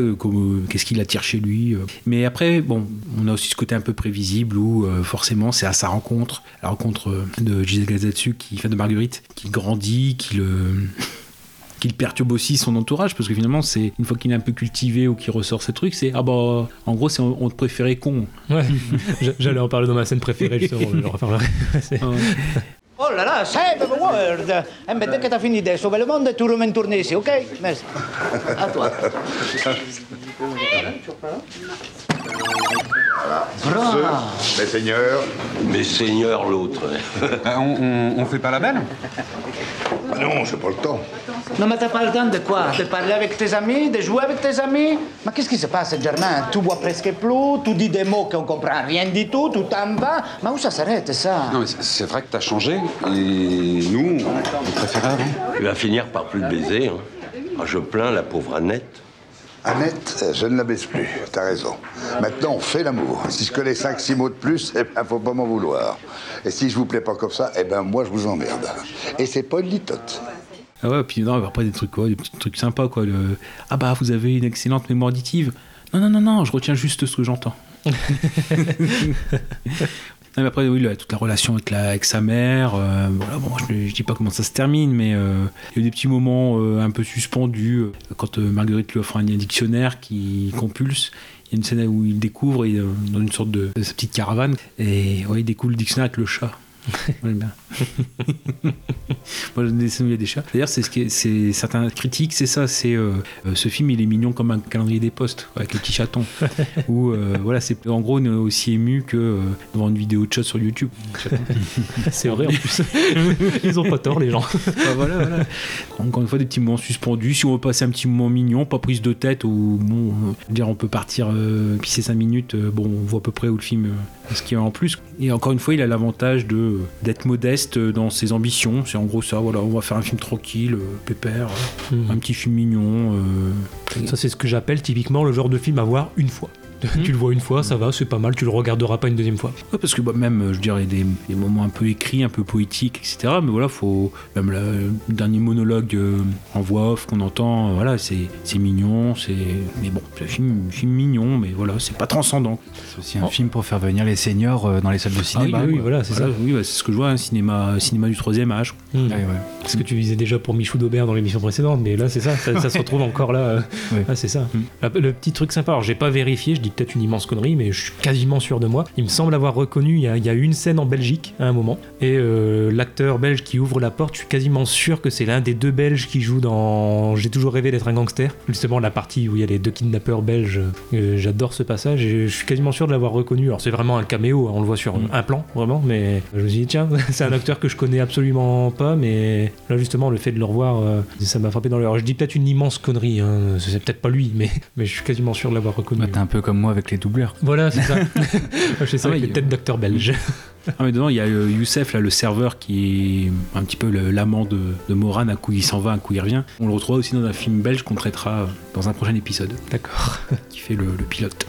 Speaker 1: qu'est-ce qu'il attire chez lui. Mais après, bon, on a aussi ce côté un peu prévisible où, forcément, c'est à sa rencontre, la rencontre de Gisèle Gazatsu, qui, enfin, de Marguerite, qui grandit, qui qu'il perturbe aussi son entourage, parce que finalement, c'est une fois qu'il est un peu cultivé ou qu'il ressort ces trucs, c'est ah bah, en gros, c'est on, te préférait con.
Speaker 6: Ouais, j'allais en parler dans ma scène préférée, justement. je le reparlerai. C'est-
Speaker 15: Oh là là, save the world Eh ben, dès que t'as fini de sauver le monde, tu remets tourner ici, ok? Merci. À toi. Bravo.
Speaker 7: Mes seigneurs.
Speaker 16: Mes seigneurs, l'autre.
Speaker 17: on, on fait pas la belle?
Speaker 7: Ah non, j'ai pas le temps.
Speaker 15: Non, mais t'as pas le temps de quoi? De parler avec tes amis, de jouer avec tes amis? Mais qu'est-ce qui se passe, Germain? Tu bois presque plus, tu dis des mots qu'on comprend rien du tout, tu t'en vas. Mais où ça s'arrête, ça?
Speaker 17: Non, mais c'est- c'est vrai que t'as changé. Et nous, on préférait avant.
Speaker 16: Il va finir par plus le baiser. hein. Ah, je plains la pauvre Annette.
Speaker 5: Annette, je ne la baisse plus, t'as raison. Maintenant, on fait l'amour. Si je connais 5-6 mots de plus, eh ben, faut pas m'en vouloir. Et si je vous plais pas comme ça, eh ben, moi, je vous emmerde. Et c'est pas une litote.
Speaker 1: Ah ouais, puis non, après des trucs, quoi, des petits trucs sympas, quoi. Le... Ah bah, vous avez une excellente mémoire auditive. Non, non, non, non, je retiens juste ce que j'entends. Mais après, oui, là, toute la relation avec, la, avec sa mère, euh, voilà, bon, je, je dis pas comment ça se termine, mais euh, il y a eu des petits moments euh, un peu suspendus. quand Marguerite lui offre un dictionnaire qui compulse, il y a une scène où il découvre, il, dans une sorte de, de sa petite caravane, et ouais, il découvre le dictionnaire avec le chat. Moi, j'aime bien. Moi, il y a des chats. D'ailleurs, c'est ce qui est- c'est certains critiques, c'est ça. C'est euh, euh, ce film, il est mignon comme un calendrier des postes avec les petits chatons. Où euh, voilà, c'est en gros on est aussi ému que euh, devant une vidéo de chat sur YouTube.
Speaker 6: C'est vrai en plus. Ils ont pas tort, les gens.
Speaker 1: Voilà, voilà. Encore une fois, des petits moments suspendus. Si on veut passer un petit moment mignon, pas prise de tête, ou bon, euh, dire, on peut partir pisser 5 minutes, bon, on voit à peu près où le film, ce a en plus. Et encore une fois, il a l'avantage de d'être modeste dans ses ambitions. C'est en gros ça, voilà, on va faire un film tranquille, euh, pépère,
Speaker 6: Mhm.
Speaker 1: un petit film mignon. euh,
Speaker 6: Ça, c'est ce que j'appelle typiquement le genre de film à voir une fois. tu le vois une fois, ça va, c'est pas mal, tu le regarderas pas une deuxième fois.
Speaker 1: Ouais, parce que bah, même, euh, je dirais, des, des moments un peu écrits, un peu poétiques, etc. Mais voilà, faut. Même le dernier monologue euh, en voix off qu'on entend, euh, voilà, c'est mignon, c'est. Mais bon, c'est un film, mignon, mais voilà, c'est pas transcendant.
Speaker 2: C'est aussi un film pour faire venir les seniors euh, dans les salles de
Speaker 1: Ah oui,
Speaker 2: cinéma.
Speaker 1: oui, voilà, c'est ça. Oui, bah, c'est ce que je vois, un cinéma, cinéma du troisième âge.
Speaker 6: Hmm.
Speaker 2: Ouais, ouais.
Speaker 6: Ce que tu disais déjà pour Michou d'Aubert dans l'émission précédente, mais là c'est ça, ça, ça se retrouve encore là. euh,
Speaker 2: Ouais.
Speaker 6: ah, c'est ça. La- Le petit truc sympa, alors j'ai pas vérifié, je dis peut-être une immense connerie, mais je suis quasiment sûr de moi. Il me semble avoir reconnu, il y a, il y a une scène en Belgique à un moment, et euh, l'acteur belge qui ouvre la porte, je suis quasiment sûr que c'est l'un des deux Belges qui joue dans J'ai toujours rêvé d'être un gangster. Justement, la partie où il y a les deux kidnappeurs belges, euh, j'adore ce passage, et je suis quasiment sûr de l'avoir reconnu. Alors c'est vraiment un caméo, hein, on le voit sur un plan, vraiment, mais je me suis dit, tiens, c'est un acteur que je connais absolument pas, mais là justement, le fait de le revoir, euh, ça m'a frappé dans l'heure. Je dis peut-être une immense connerie, hein, c'est peut-être pas lui, mais, mais je suis quasiment sûr de l'avoir reconnu.
Speaker 2: Bah, T'es un peu comme moi avec les doubleurs.
Speaker 6: Voilà, c'est ça. je fais ça
Speaker 1: Ah
Speaker 6: avec les têtes d'acteurs belges.
Speaker 1: Ah, mais dedans, il y a euh, Youssef, là, le serveur, qui est un petit peu l'amant de, de Moran, un coup il s'en va, un coup il revient. On le retrouve aussi dans un film belge qu'on traitera dans un prochain épisode.
Speaker 6: D'accord.
Speaker 1: Qui fait le, le pilote.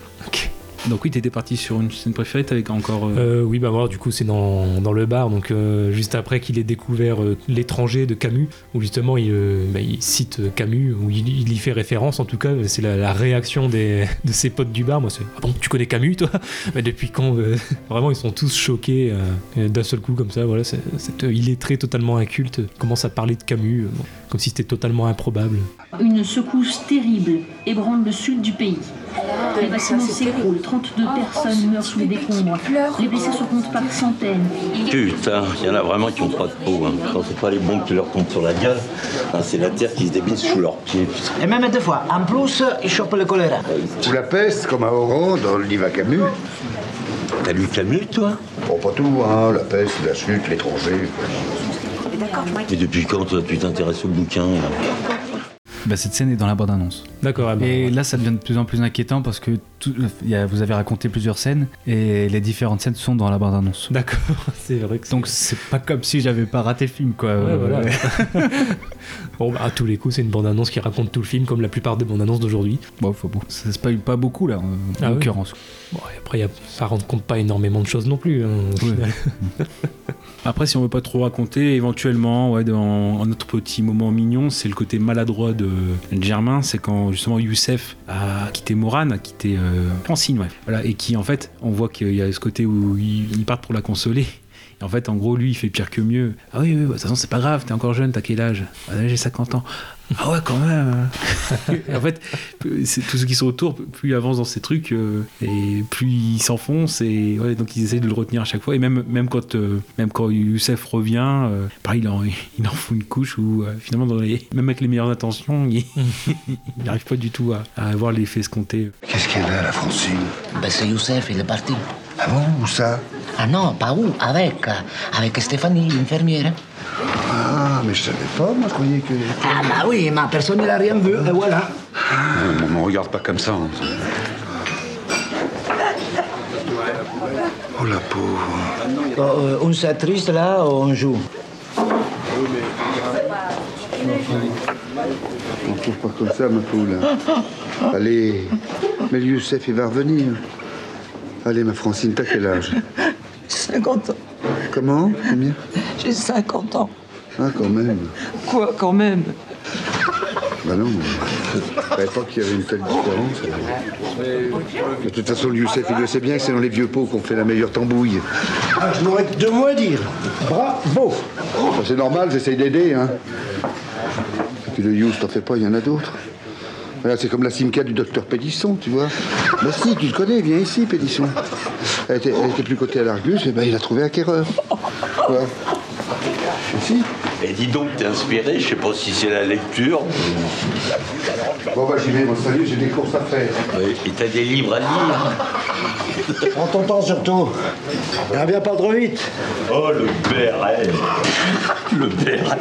Speaker 1: Donc oui, t'étais parti sur une scène préférée, t'avais encore... euh,
Speaker 6: Euh, oui, bah moi, du coup, c'est dans, dans le bar, donc euh, juste après qu'il ait découvert euh, L'étranger de Camus, où justement il, euh, bah, il cite Camus, où il, il y fait référence, en tout cas, c'est la, la réaction des, de ses potes du bar. Moi, c'est Ah bon, tu connais Camus, toi? Mais depuis quand euh, Vraiment, ils sont tous choqués euh, d'un seul coup, comme ça, voilà, c'est, cette illettré totalement inculte commence à parler de Camus, euh, comme si c'était totalement improbable.
Speaker 18: Une secousse terrible ébranle le sud du pays. Les bâtiments s'écroulent, 32 personnes meurent sous les décombres. Les blessés se comptent par centaines.
Speaker 16: Putain, il y en a vraiment qui ont pas de peau. Hein. Quand c'est pas les bombes qui leur tombent sur la gueule, hein, c'est la terre qui se débite sous leurs pieds.
Speaker 15: Et même deux fois. En plus, il chope le choléra.
Speaker 5: Ou la peste, comme à Oran, dans le livre à Camus.
Speaker 16: T'as lu Camus, toi?
Speaker 5: Bon, pas tout, hein. La peste, la chute, l'étranger.
Speaker 16: Et depuis quand, toi, tu t'intéresses au bouquin là?
Speaker 2: Bah, cette scène est dans la bande-annonce.
Speaker 6: D'accord. ah bah,
Speaker 2: Et là, ça devient de plus en plus inquiétant parce que tout- il y a- vous avez raconté plusieurs scènes et les différentes scènes sont dans la bande-annonce.
Speaker 6: D'accord, c'est vrai que
Speaker 2: Donc c'est pas comme si j'avais pas raté le film, quoi.
Speaker 6: Ouais, voilà.
Speaker 2: ouais.
Speaker 6: bon, bah, à tous les coups, c'est une bande-annonce qui raconte tout le film, comme la plupart des bandes-annonces d'aujourd'hui.
Speaker 2: Bon, faut beau. Ça se paye pas beaucoup là, en
Speaker 6: Ah oui.
Speaker 2: l'occurrence.
Speaker 6: Bon, et après, y a, ça rend compte pas énormément de choses non plus. hein, au final.
Speaker 1: Après, si on veut pas trop raconter, éventuellement, ouais, dans un autre petit moment mignon, c'est le côté maladroit de Germain. C'est quand justement Youssef a quitté Moran, a quitté euh, Francine, ouais. Voilà, et qui en fait, on voit qu'il y a ce côté où ils, partent pour la consoler. En fait, en gros, lui, il fait pire que mieux. Ah oui, oui, de toute façon, c'est pas grave, t'es encore jeune, t'as quel âge? Ah, J'ai 50 ans. Ah ouais, quand même. Et en fait, c'est tous ceux qui sont autour, plus ils avancent dans ces trucs, euh, et plus ils s'enfoncent, et ouais, donc ils essayent de le retenir à chaque fois. Et même, même, quand, euh, même quand Youssef revient, euh, pareil, il en, il en fout une couche où euh, finalement, dans les- même avec les meilleures intentions, il n'arrive pas du tout à, à avoir l'effet escompté.
Speaker 5: Qu'est-ce qu'elle a, la Francine?
Speaker 15: Ben c'est Youssef, il est parti.
Speaker 5: Ah bon Où ça?
Speaker 15: Ah non, pas où? Avec, avec Stéphanie, l'infirmière.
Speaker 5: Ah, mais je savais pas, moi je croyais que.
Speaker 15: Ah bah oui, mais personne n'a rien vu, et voilà.
Speaker 17: On me regarde pas comme ça. hein.
Speaker 5: Oh la pauvre.
Speaker 15: Bon, euh, on s'attriste là, on joue.
Speaker 5: On trouve pas comme ça, ma poule. Allez, mais Youssef, il va revenir. Allez, ma Francine, t'as quel âge?
Speaker 8: 50 ans.
Speaker 5: Comment Combien
Speaker 8: J'ai 50 ans.
Speaker 5: Ah, quand même.
Speaker 8: Quoi, quand même?
Speaker 5: Bah non, je savais pas qu'il y avait une telle différence. De toute façon, le Youssef, il le sait bien que c'est dans les vieux pots qu'on fait la meilleure tambouille.
Speaker 19: Ah, je n'aurais que deux mots à dire. Bravo
Speaker 5: Ça, c'est normal, j'essaye d'aider, hein. Et puis le Youss, t'en fais pas, il y en a d'autres. Voilà, c'est comme la Simca du docteur Pédisson, tu vois. Mais si, tu le connais, viens ici, Pédisson. Elle était, elle était plus cotée à l'Argus, et ben il a trouvé acquéreur. Ouais. Et si
Speaker 16: Et dis donc, t'es inspiré, je sais pas si c'est la lecture.
Speaker 5: Bon, bah j'y vais, mon salut, j'ai des courses à faire.
Speaker 16: Oui, Et t'as des livres à lire.
Speaker 19: Prends ton temps surtout. Et viens pas trop vite.
Speaker 16: Oh, le BRL. Le BRL.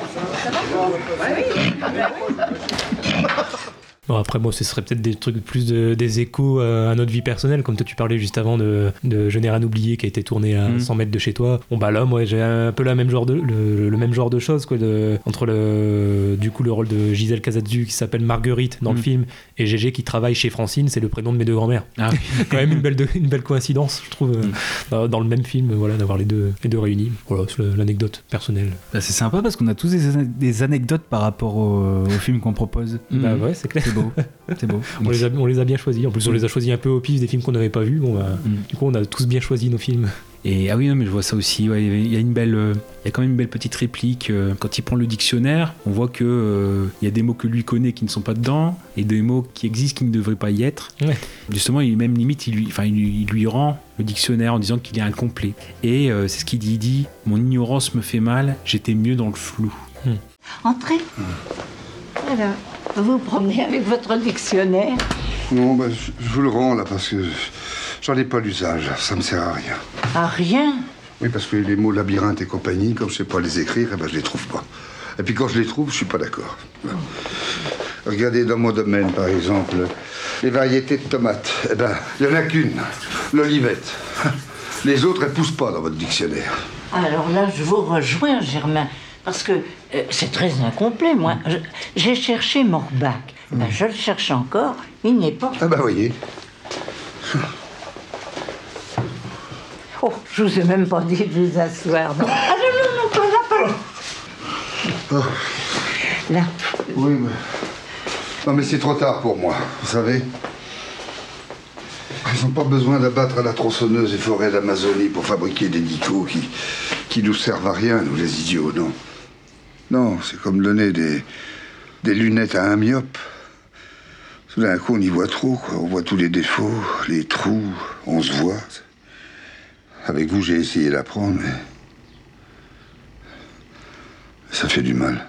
Speaker 6: Bon, après, moi, ce serait peut-être des trucs plus de- des échos à notre vie personnelle, comme toi tu parlais juste avant de, de Je n'ai rien oublié qui a été tourné à
Speaker 1: Mm.
Speaker 6: 100 mètres de chez toi. Bon, bah là, moi, j'ai un peu la même genre de, le, le même genre de choses, quoi, de, entre le, du coup, le rôle de Gisèle Casazzu qui s'appelle Marguerite dans le
Speaker 1: Mm.
Speaker 6: film et Gégé qui travaille chez Francine, c'est le prénom de mes deux grands-mères.
Speaker 1: Ah
Speaker 6: Quand même une belle, de- une belle coïncidence, je trouve, euh, dans- dans le même film, voilà, d'avoir les deux, les deux réunis. Voilà, c'est l'anecdote personnelle.
Speaker 2: Bah, c'est sympa parce qu'on a tous des anecdotes par rapport au, au film qu'on propose.
Speaker 6: Bah ouais, c'est clair.
Speaker 2: C'est beau. C'est beau.
Speaker 6: On les, a, on les a bien choisis. En plus, on les a choisis un peu au pif des films qu'on n'avait pas vus. Bon, bah, Du coup, on a tous bien choisi nos films.
Speaker 1: Et ah oui, non, mais je vois ça aussi. ouais, il y a une belle, euh, il y a quand même une belle petite réplique. euh, quand il prend le dictionnaire, on voit que euh, il y a des mots que lui connaît qui ne sont pas dedans et des mots qui existent qui ne devraient pas y être.
Speaker 6: Ouais.
Speaker 1: Justement, il même limite, il lui, enfin, il lui, il lui rend le dictionnaire en disant qu'il est incomplet. Et euh, c'est ce qu'il dit. Il dit Mon ignorance me fait mal. J'étais mieux dans le flou.
Speaker 20: Entrez. Alors, vous vous promenez avec votre dictionnaire.
Speaker 5: Non, bah, je, je vous le rends, là, parce que j'en ai pas l'usage. Ça me sert à rien.
Speaker 20: À rien.
Speaker 5: Oui, parce que les mots labyrinthe et compagnie, comme je sais pas les écrire, eh ben, je les trouve pas. Et puis quand je les trouve, je suis pas d'accord. Regardez dans mon domaine, par exemple, les variétés de tomates. Eh ben, il y en a qu'une, l'olivette. Les autres, elles poussent pas dans votre dictionnaire.
Speaker 20: Alors là, je vous rejoins, Germain, parce que euh, c'est très incomplet, moi. J'ai cherché Morbac. Ben, je le cherche encore. Il n'est pas.
Speaker 5: Ah ben, voyez.
Speaker 20: Oh, je vous ai même pas dit de vous asseoir. non. Ah non, non, non, pas là, pas là.
Speaker 5: Oh.
Speaker 20: Là.
Speaker 5: Oui, mais... Non, mais c'est trop tard pour moi, vous savez. Ils n'ont pas besoin d'abattre à la tronçonneuse les forêts d'Amazonie pour fabriquer des dicots qui, qui nous servent à rien, nous les idiots, non. Non, c'est comme donner des, des lunettes à un myope. Tout d'un coup, on y voit trop, quoi. On voit tous les défauts, les trous, on se voit. Avec vous, j'ai essayé d'apprendre, mais. Ça fait du mal.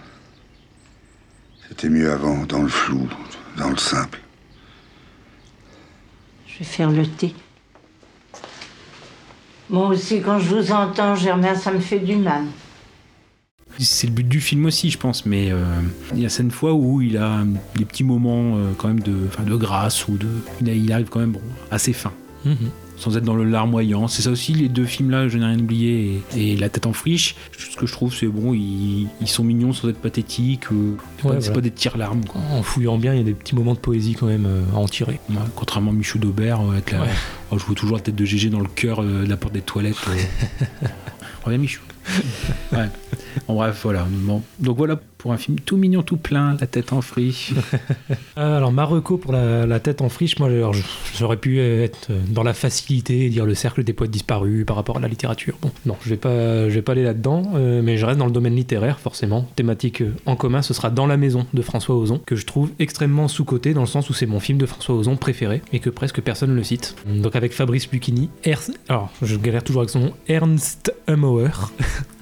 Speaker 5: C'était mieux avant, dans le flou, dans le simple.
Speaker 20: Je vais faire le thé. Moi aussi, quand je vous entends, Germain, ça me fait du mal.
Speaker 1: C'est le but du film aussi, je pense, mais euh, il y a certaines fois où il a des petits moments euh, quand même de, enfin, de grâce ou de. Il, a- il arrive quand même bon, assez fin.
Speaker 6: Mhm.
Speaker 1: Sans être dans le larmoyant. C'est ça aussi, les deux films-là, Je n'ai rien oublié et, et La tête en friche. Ce que je trouve, c'est bon, ils, ils sont mignons sans être pathétiques. euh, c'est
Speaker 6: Ouais,
Speaker 1: pas, c'est
Speaker 6: voilà.
Speaker 1: pas des tire-larmes. quoi.
Speaker 6: En fouillant bien, il y a des petits moments de poésie quand même euh, à en tirer.
Speaker 1: Ouais, contrairement à Michou d'Aubert, euh, avec la,
Speaker 6: Ouais.
Speaker 1: oh, je vois toujours la tête de GG dans le cœur de la porte des toilettes. Reviens Michou. Ouais. Bon, bref, voilà. Bon. Donc voilà pour un film tout mignon, tout plein, la tête en friche.
Speaker 6: Euh, Alors Marocco pour la, tête en friche, moi j'aurais pu être dans la facilité et dire le cercle des poètes disparus par rapport à la littérature. Bon, non, je vais pas, je vais pas aller là-dedans, euh, mais je reste dans le domaine littéraire forcément. Thématique euh, en commun, ce sera Dans la maison de François Ozon, que je trouve extrêmement sous-coté dans le sens où c'est mon film de François Ozon préféré et que presque personne ne le cite. Donc avec Fabrice Lucchini, Ernst, alors je galère toujours avec son nom, Ernst Hummauer.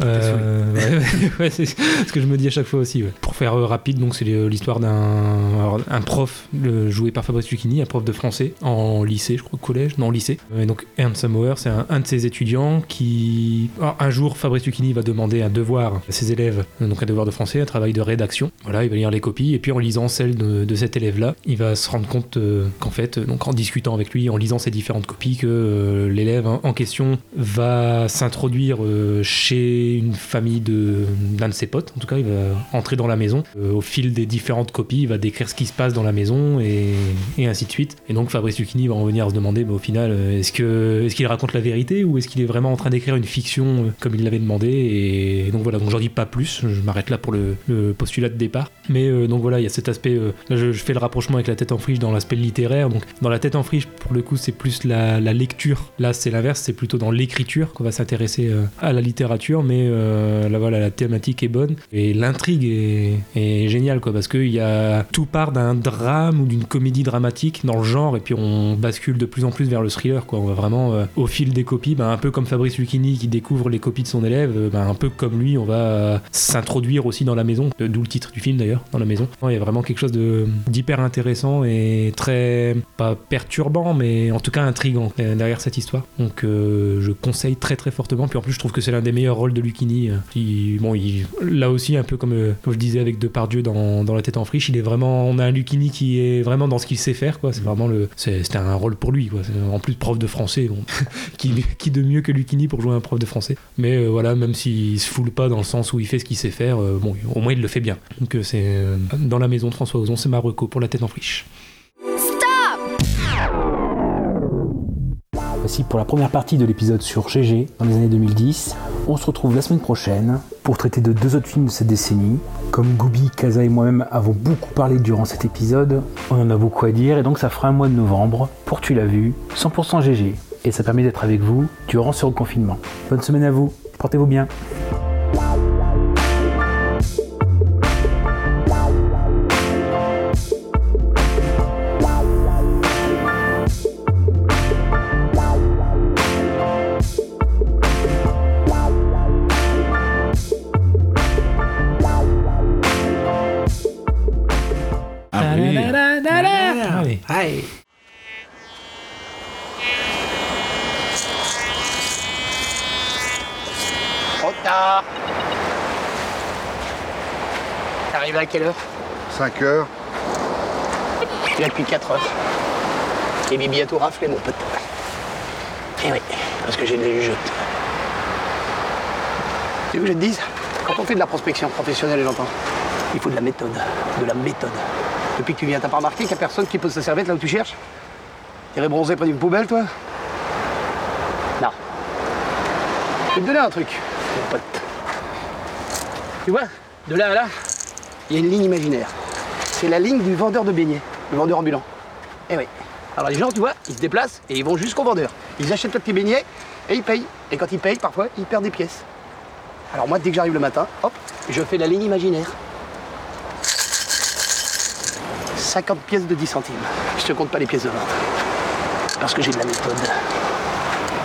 Speaker 6: Euh, ouais, ouais, ouais, c'est ce que je me dis à chaque fois aussi. ouais. Pour faire euh, rapide, donc c'est l'histoire d'un un prof le- joué par Fabrice Lucchini, un prof de français en lycée, je crois collège, non lycée. Euh, Et donc Ernst Samauer, c'est un, un de ses étudiants qui alors, un jour Fabrice Lucchini va demander un devoir à ses élèves, euh, donc un devoir de français, un travail de rédaction. Voilà, il va lire les copies et puis en lisant celle de, de cet élève-là, il va se rendre compte euh, qu'en fait, euh, donc en discutant avec lui, en lisant ces différentes copies, que euh, l'élève en en question va s'introduire euh, chez une famille de d'un de ses potes. En tout cas, il va entrer dans la maison. Euh, au fil des différentes copies, il va décrire ce qui se passe dans la maison et, ainsi de suite. Et donc Fabrice Lucchini va en venir à se demander, mais au final, euh, est-ce que est-ce qu'il raconte la vérité ou est-ce qu'il est vraiment en train d'écrire une fiction euh, comme il l'avait demandé Et donc voilà, donc j'en dis pas plus. Je m'arrête là pour le, postulat de départ. Mais donc voilà, il y a cet aspect. là, je, fais le rapprochement avec la tête en friche dans l'aspect littéraire. Donc dans la tête en friche, pour le coup, c'est plus la, lecture. Là, c'est l'inverse, c'est plutôt dans l'écriture qu'on va s'intéresser à la littérature. Mais euh, là, voilà, la thématique est bonne et l'intrigue est, géniale, quoi, parce que y a tout part d'un drame ou d'une comédie dramatique dans le genre, et puis on bascule de plus en plus vers le thriller, quoi. On va vraiment euh, au fil des copies, ben, un peu comme Fabrice Lucchini qui découvre les copies de son élève, ben, un peu comme lui, on va euh, s'introduire aussi dans la maison, d'où le titre du film d'ailleurs, dans la maison. Il y a vraiment quelque chose d'hyper intéressant et très pas perturbant, mais en tout cas intrigant derrière cette histoire. Donc je conseille très très fortement. Puis en plus, je trouve que c'est l'un des meilleurs rôles de Lucchini. euh, qui- bon, il, là aussi un peu comme euh, comme je disais avec Depardieu dans, dans La Tête en friche, il est vraiment, on a un Lucchini qui est vraiment dans ce qu'il sait faire, quoi. C'est vraiment le, c'était un rôle pour lui, quoi. En plus prof de français, bon, qui, de mieux que Lucchini pour jouer un prof de français. Mais euh, voilà, même s'il se foule pas dans le sens où il fait ce qu'il sait faire, euh, bon, au moins il le fait bien. Donc c'est dans la maison de François Ozon, c'est Marocco pour La Tête en friche.
Speaker 21: Pour la première partie de l'épisode sur GG dans les années 2010. On se retrouve la semaine prochaine pour traiter de deux autres films de cette décennie. Comme Goubi, Kaza et moi-même avons beaucoup parlé durant cet épisode, on en a beaucoup à dire et donc ça fera un mois de novembre pour Tu l'as vu, 100% GG. Et ça permet d'être avec vous durant ce reconfinement. Bonne semaine à vous, portez-vous bien.
Speaker 15: À quelle heure
Speaker 5: 5 heures.
Speaker 15: Tu là depuis 4 heures. Et Bibi a tout raflé, mon pote. Eh oui, parce que j'ai de la jugeote. Tu veux que je te dise Quand on fait de la prospection professionnelle, j'entends, il faut de la méthode. De la méthode. Depuis que tu viens, t'as pas remarqué qu'il y a personne qui pose sa serviette là où tu cherches T'irais bronzer près d'une poubelle, toi Non. Je vais te donner un truc, mon pote. Tu vois, de là à là, il y a une ligne imaginaire. C'est la ligne du vendeur de beignets, le vendeur ambulant. Eh oui. Alors les gens, tu vois, ils se déplacent et ils vont jusqu'au vendeur. Ils achètent le petit beignet et ils payent. Et quand ils payent, parfois, ils perdent des pièces. Alors moi, dès que j'arrive le matin, hop, je fais la ligne imaginaire. 50 pièces de 10 centimes. Je te compte pas les pièces de 20. Parce que j'ai de la méthode.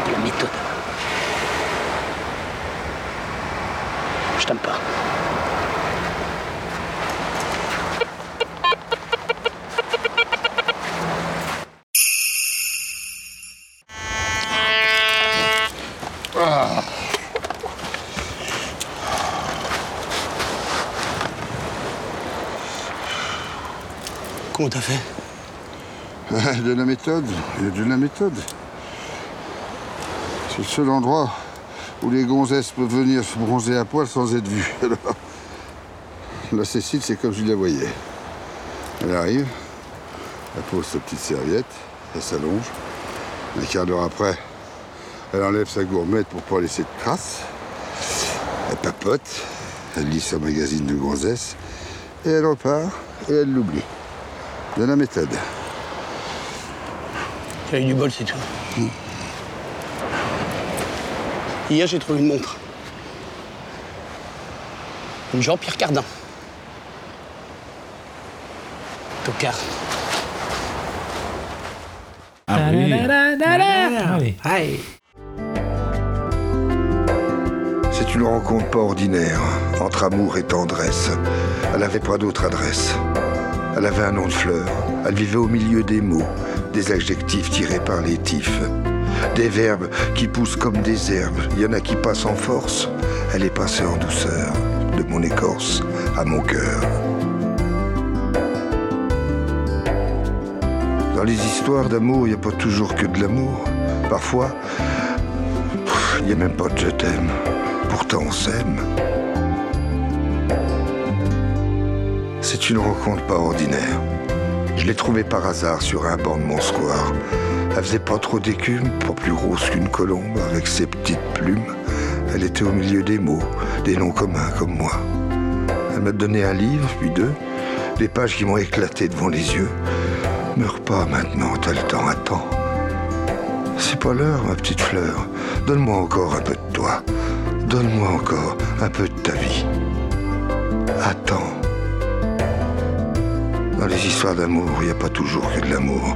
Speaker 15: De la méthode. Je t'aime pas. Comment t'as fait
Speaker 5: De la méthode, de la méthode. C'est le seul endroit où les gonzesses peuvent venir se bronzer à poil sans être vues. Alors, la Cécile, c'est comme je la voyais. Elle arrive, elle pose sa petite serviette, elle s'allonge. Un quart d'heure après, elle enlève sa gourmette pour pas laisser de traces. Elle papote, elle lit son magazine de gonzesse, et elle repart, et elle l'oublie. De la méthode.
Speaker 15: J'ai eu du bol, c'est tout. Hier, j'ai trouvé une montre. Une Jean-Pierre Cardin. Tocard.
Speaker 2: Ah oui.
Speaker 6: Allez.
Speaker 5: C'est une rencontre pas ordinaire, entre amour et tendresse. Elle n'avait pas d'autre adresse. Elle avait un nom de fleur. Elle vivait au milieu des mots, des adjectifs tirés par les tifs. Des verbes qui poussent comme des herbes. Il y en a qui passent en force. Elle est passée en douceur, de mon écorce à mon cœur. Dans les histoires d'amour, il n'y a pas toujours que de l'amour. Parfois, il n'y a même pas de je t'aime. Pourtant, on s'aime. C'est une rencontre pas ordinaire. Je l'ai trouvée par hasard sur un banc de mon square. Elle faisait pas trop d'écume, pas plus grosse qu'une colombe, avec ses petites plumes. Elle était au milieu des mots, des noms communs comme moi. Elle m'a donné un livre, puis deux, des pages qui m'ont éclaté devant les yeux. Meurs pas maintenant, t'as le temps, attends. C'est pas l'heure, ma petite fleur. Donne-moi encore un peu de toi. Donne-moi encore un peu de ta vie. Attends. Dans les histoires d'amour, il n'y a pas toujours que de l'amour.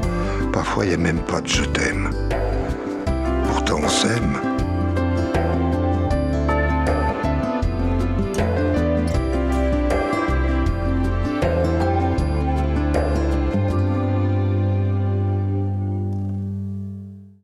Speaker 5: Parfois, il n'y a même pas de je t'aime. Pourtant, on s'aime.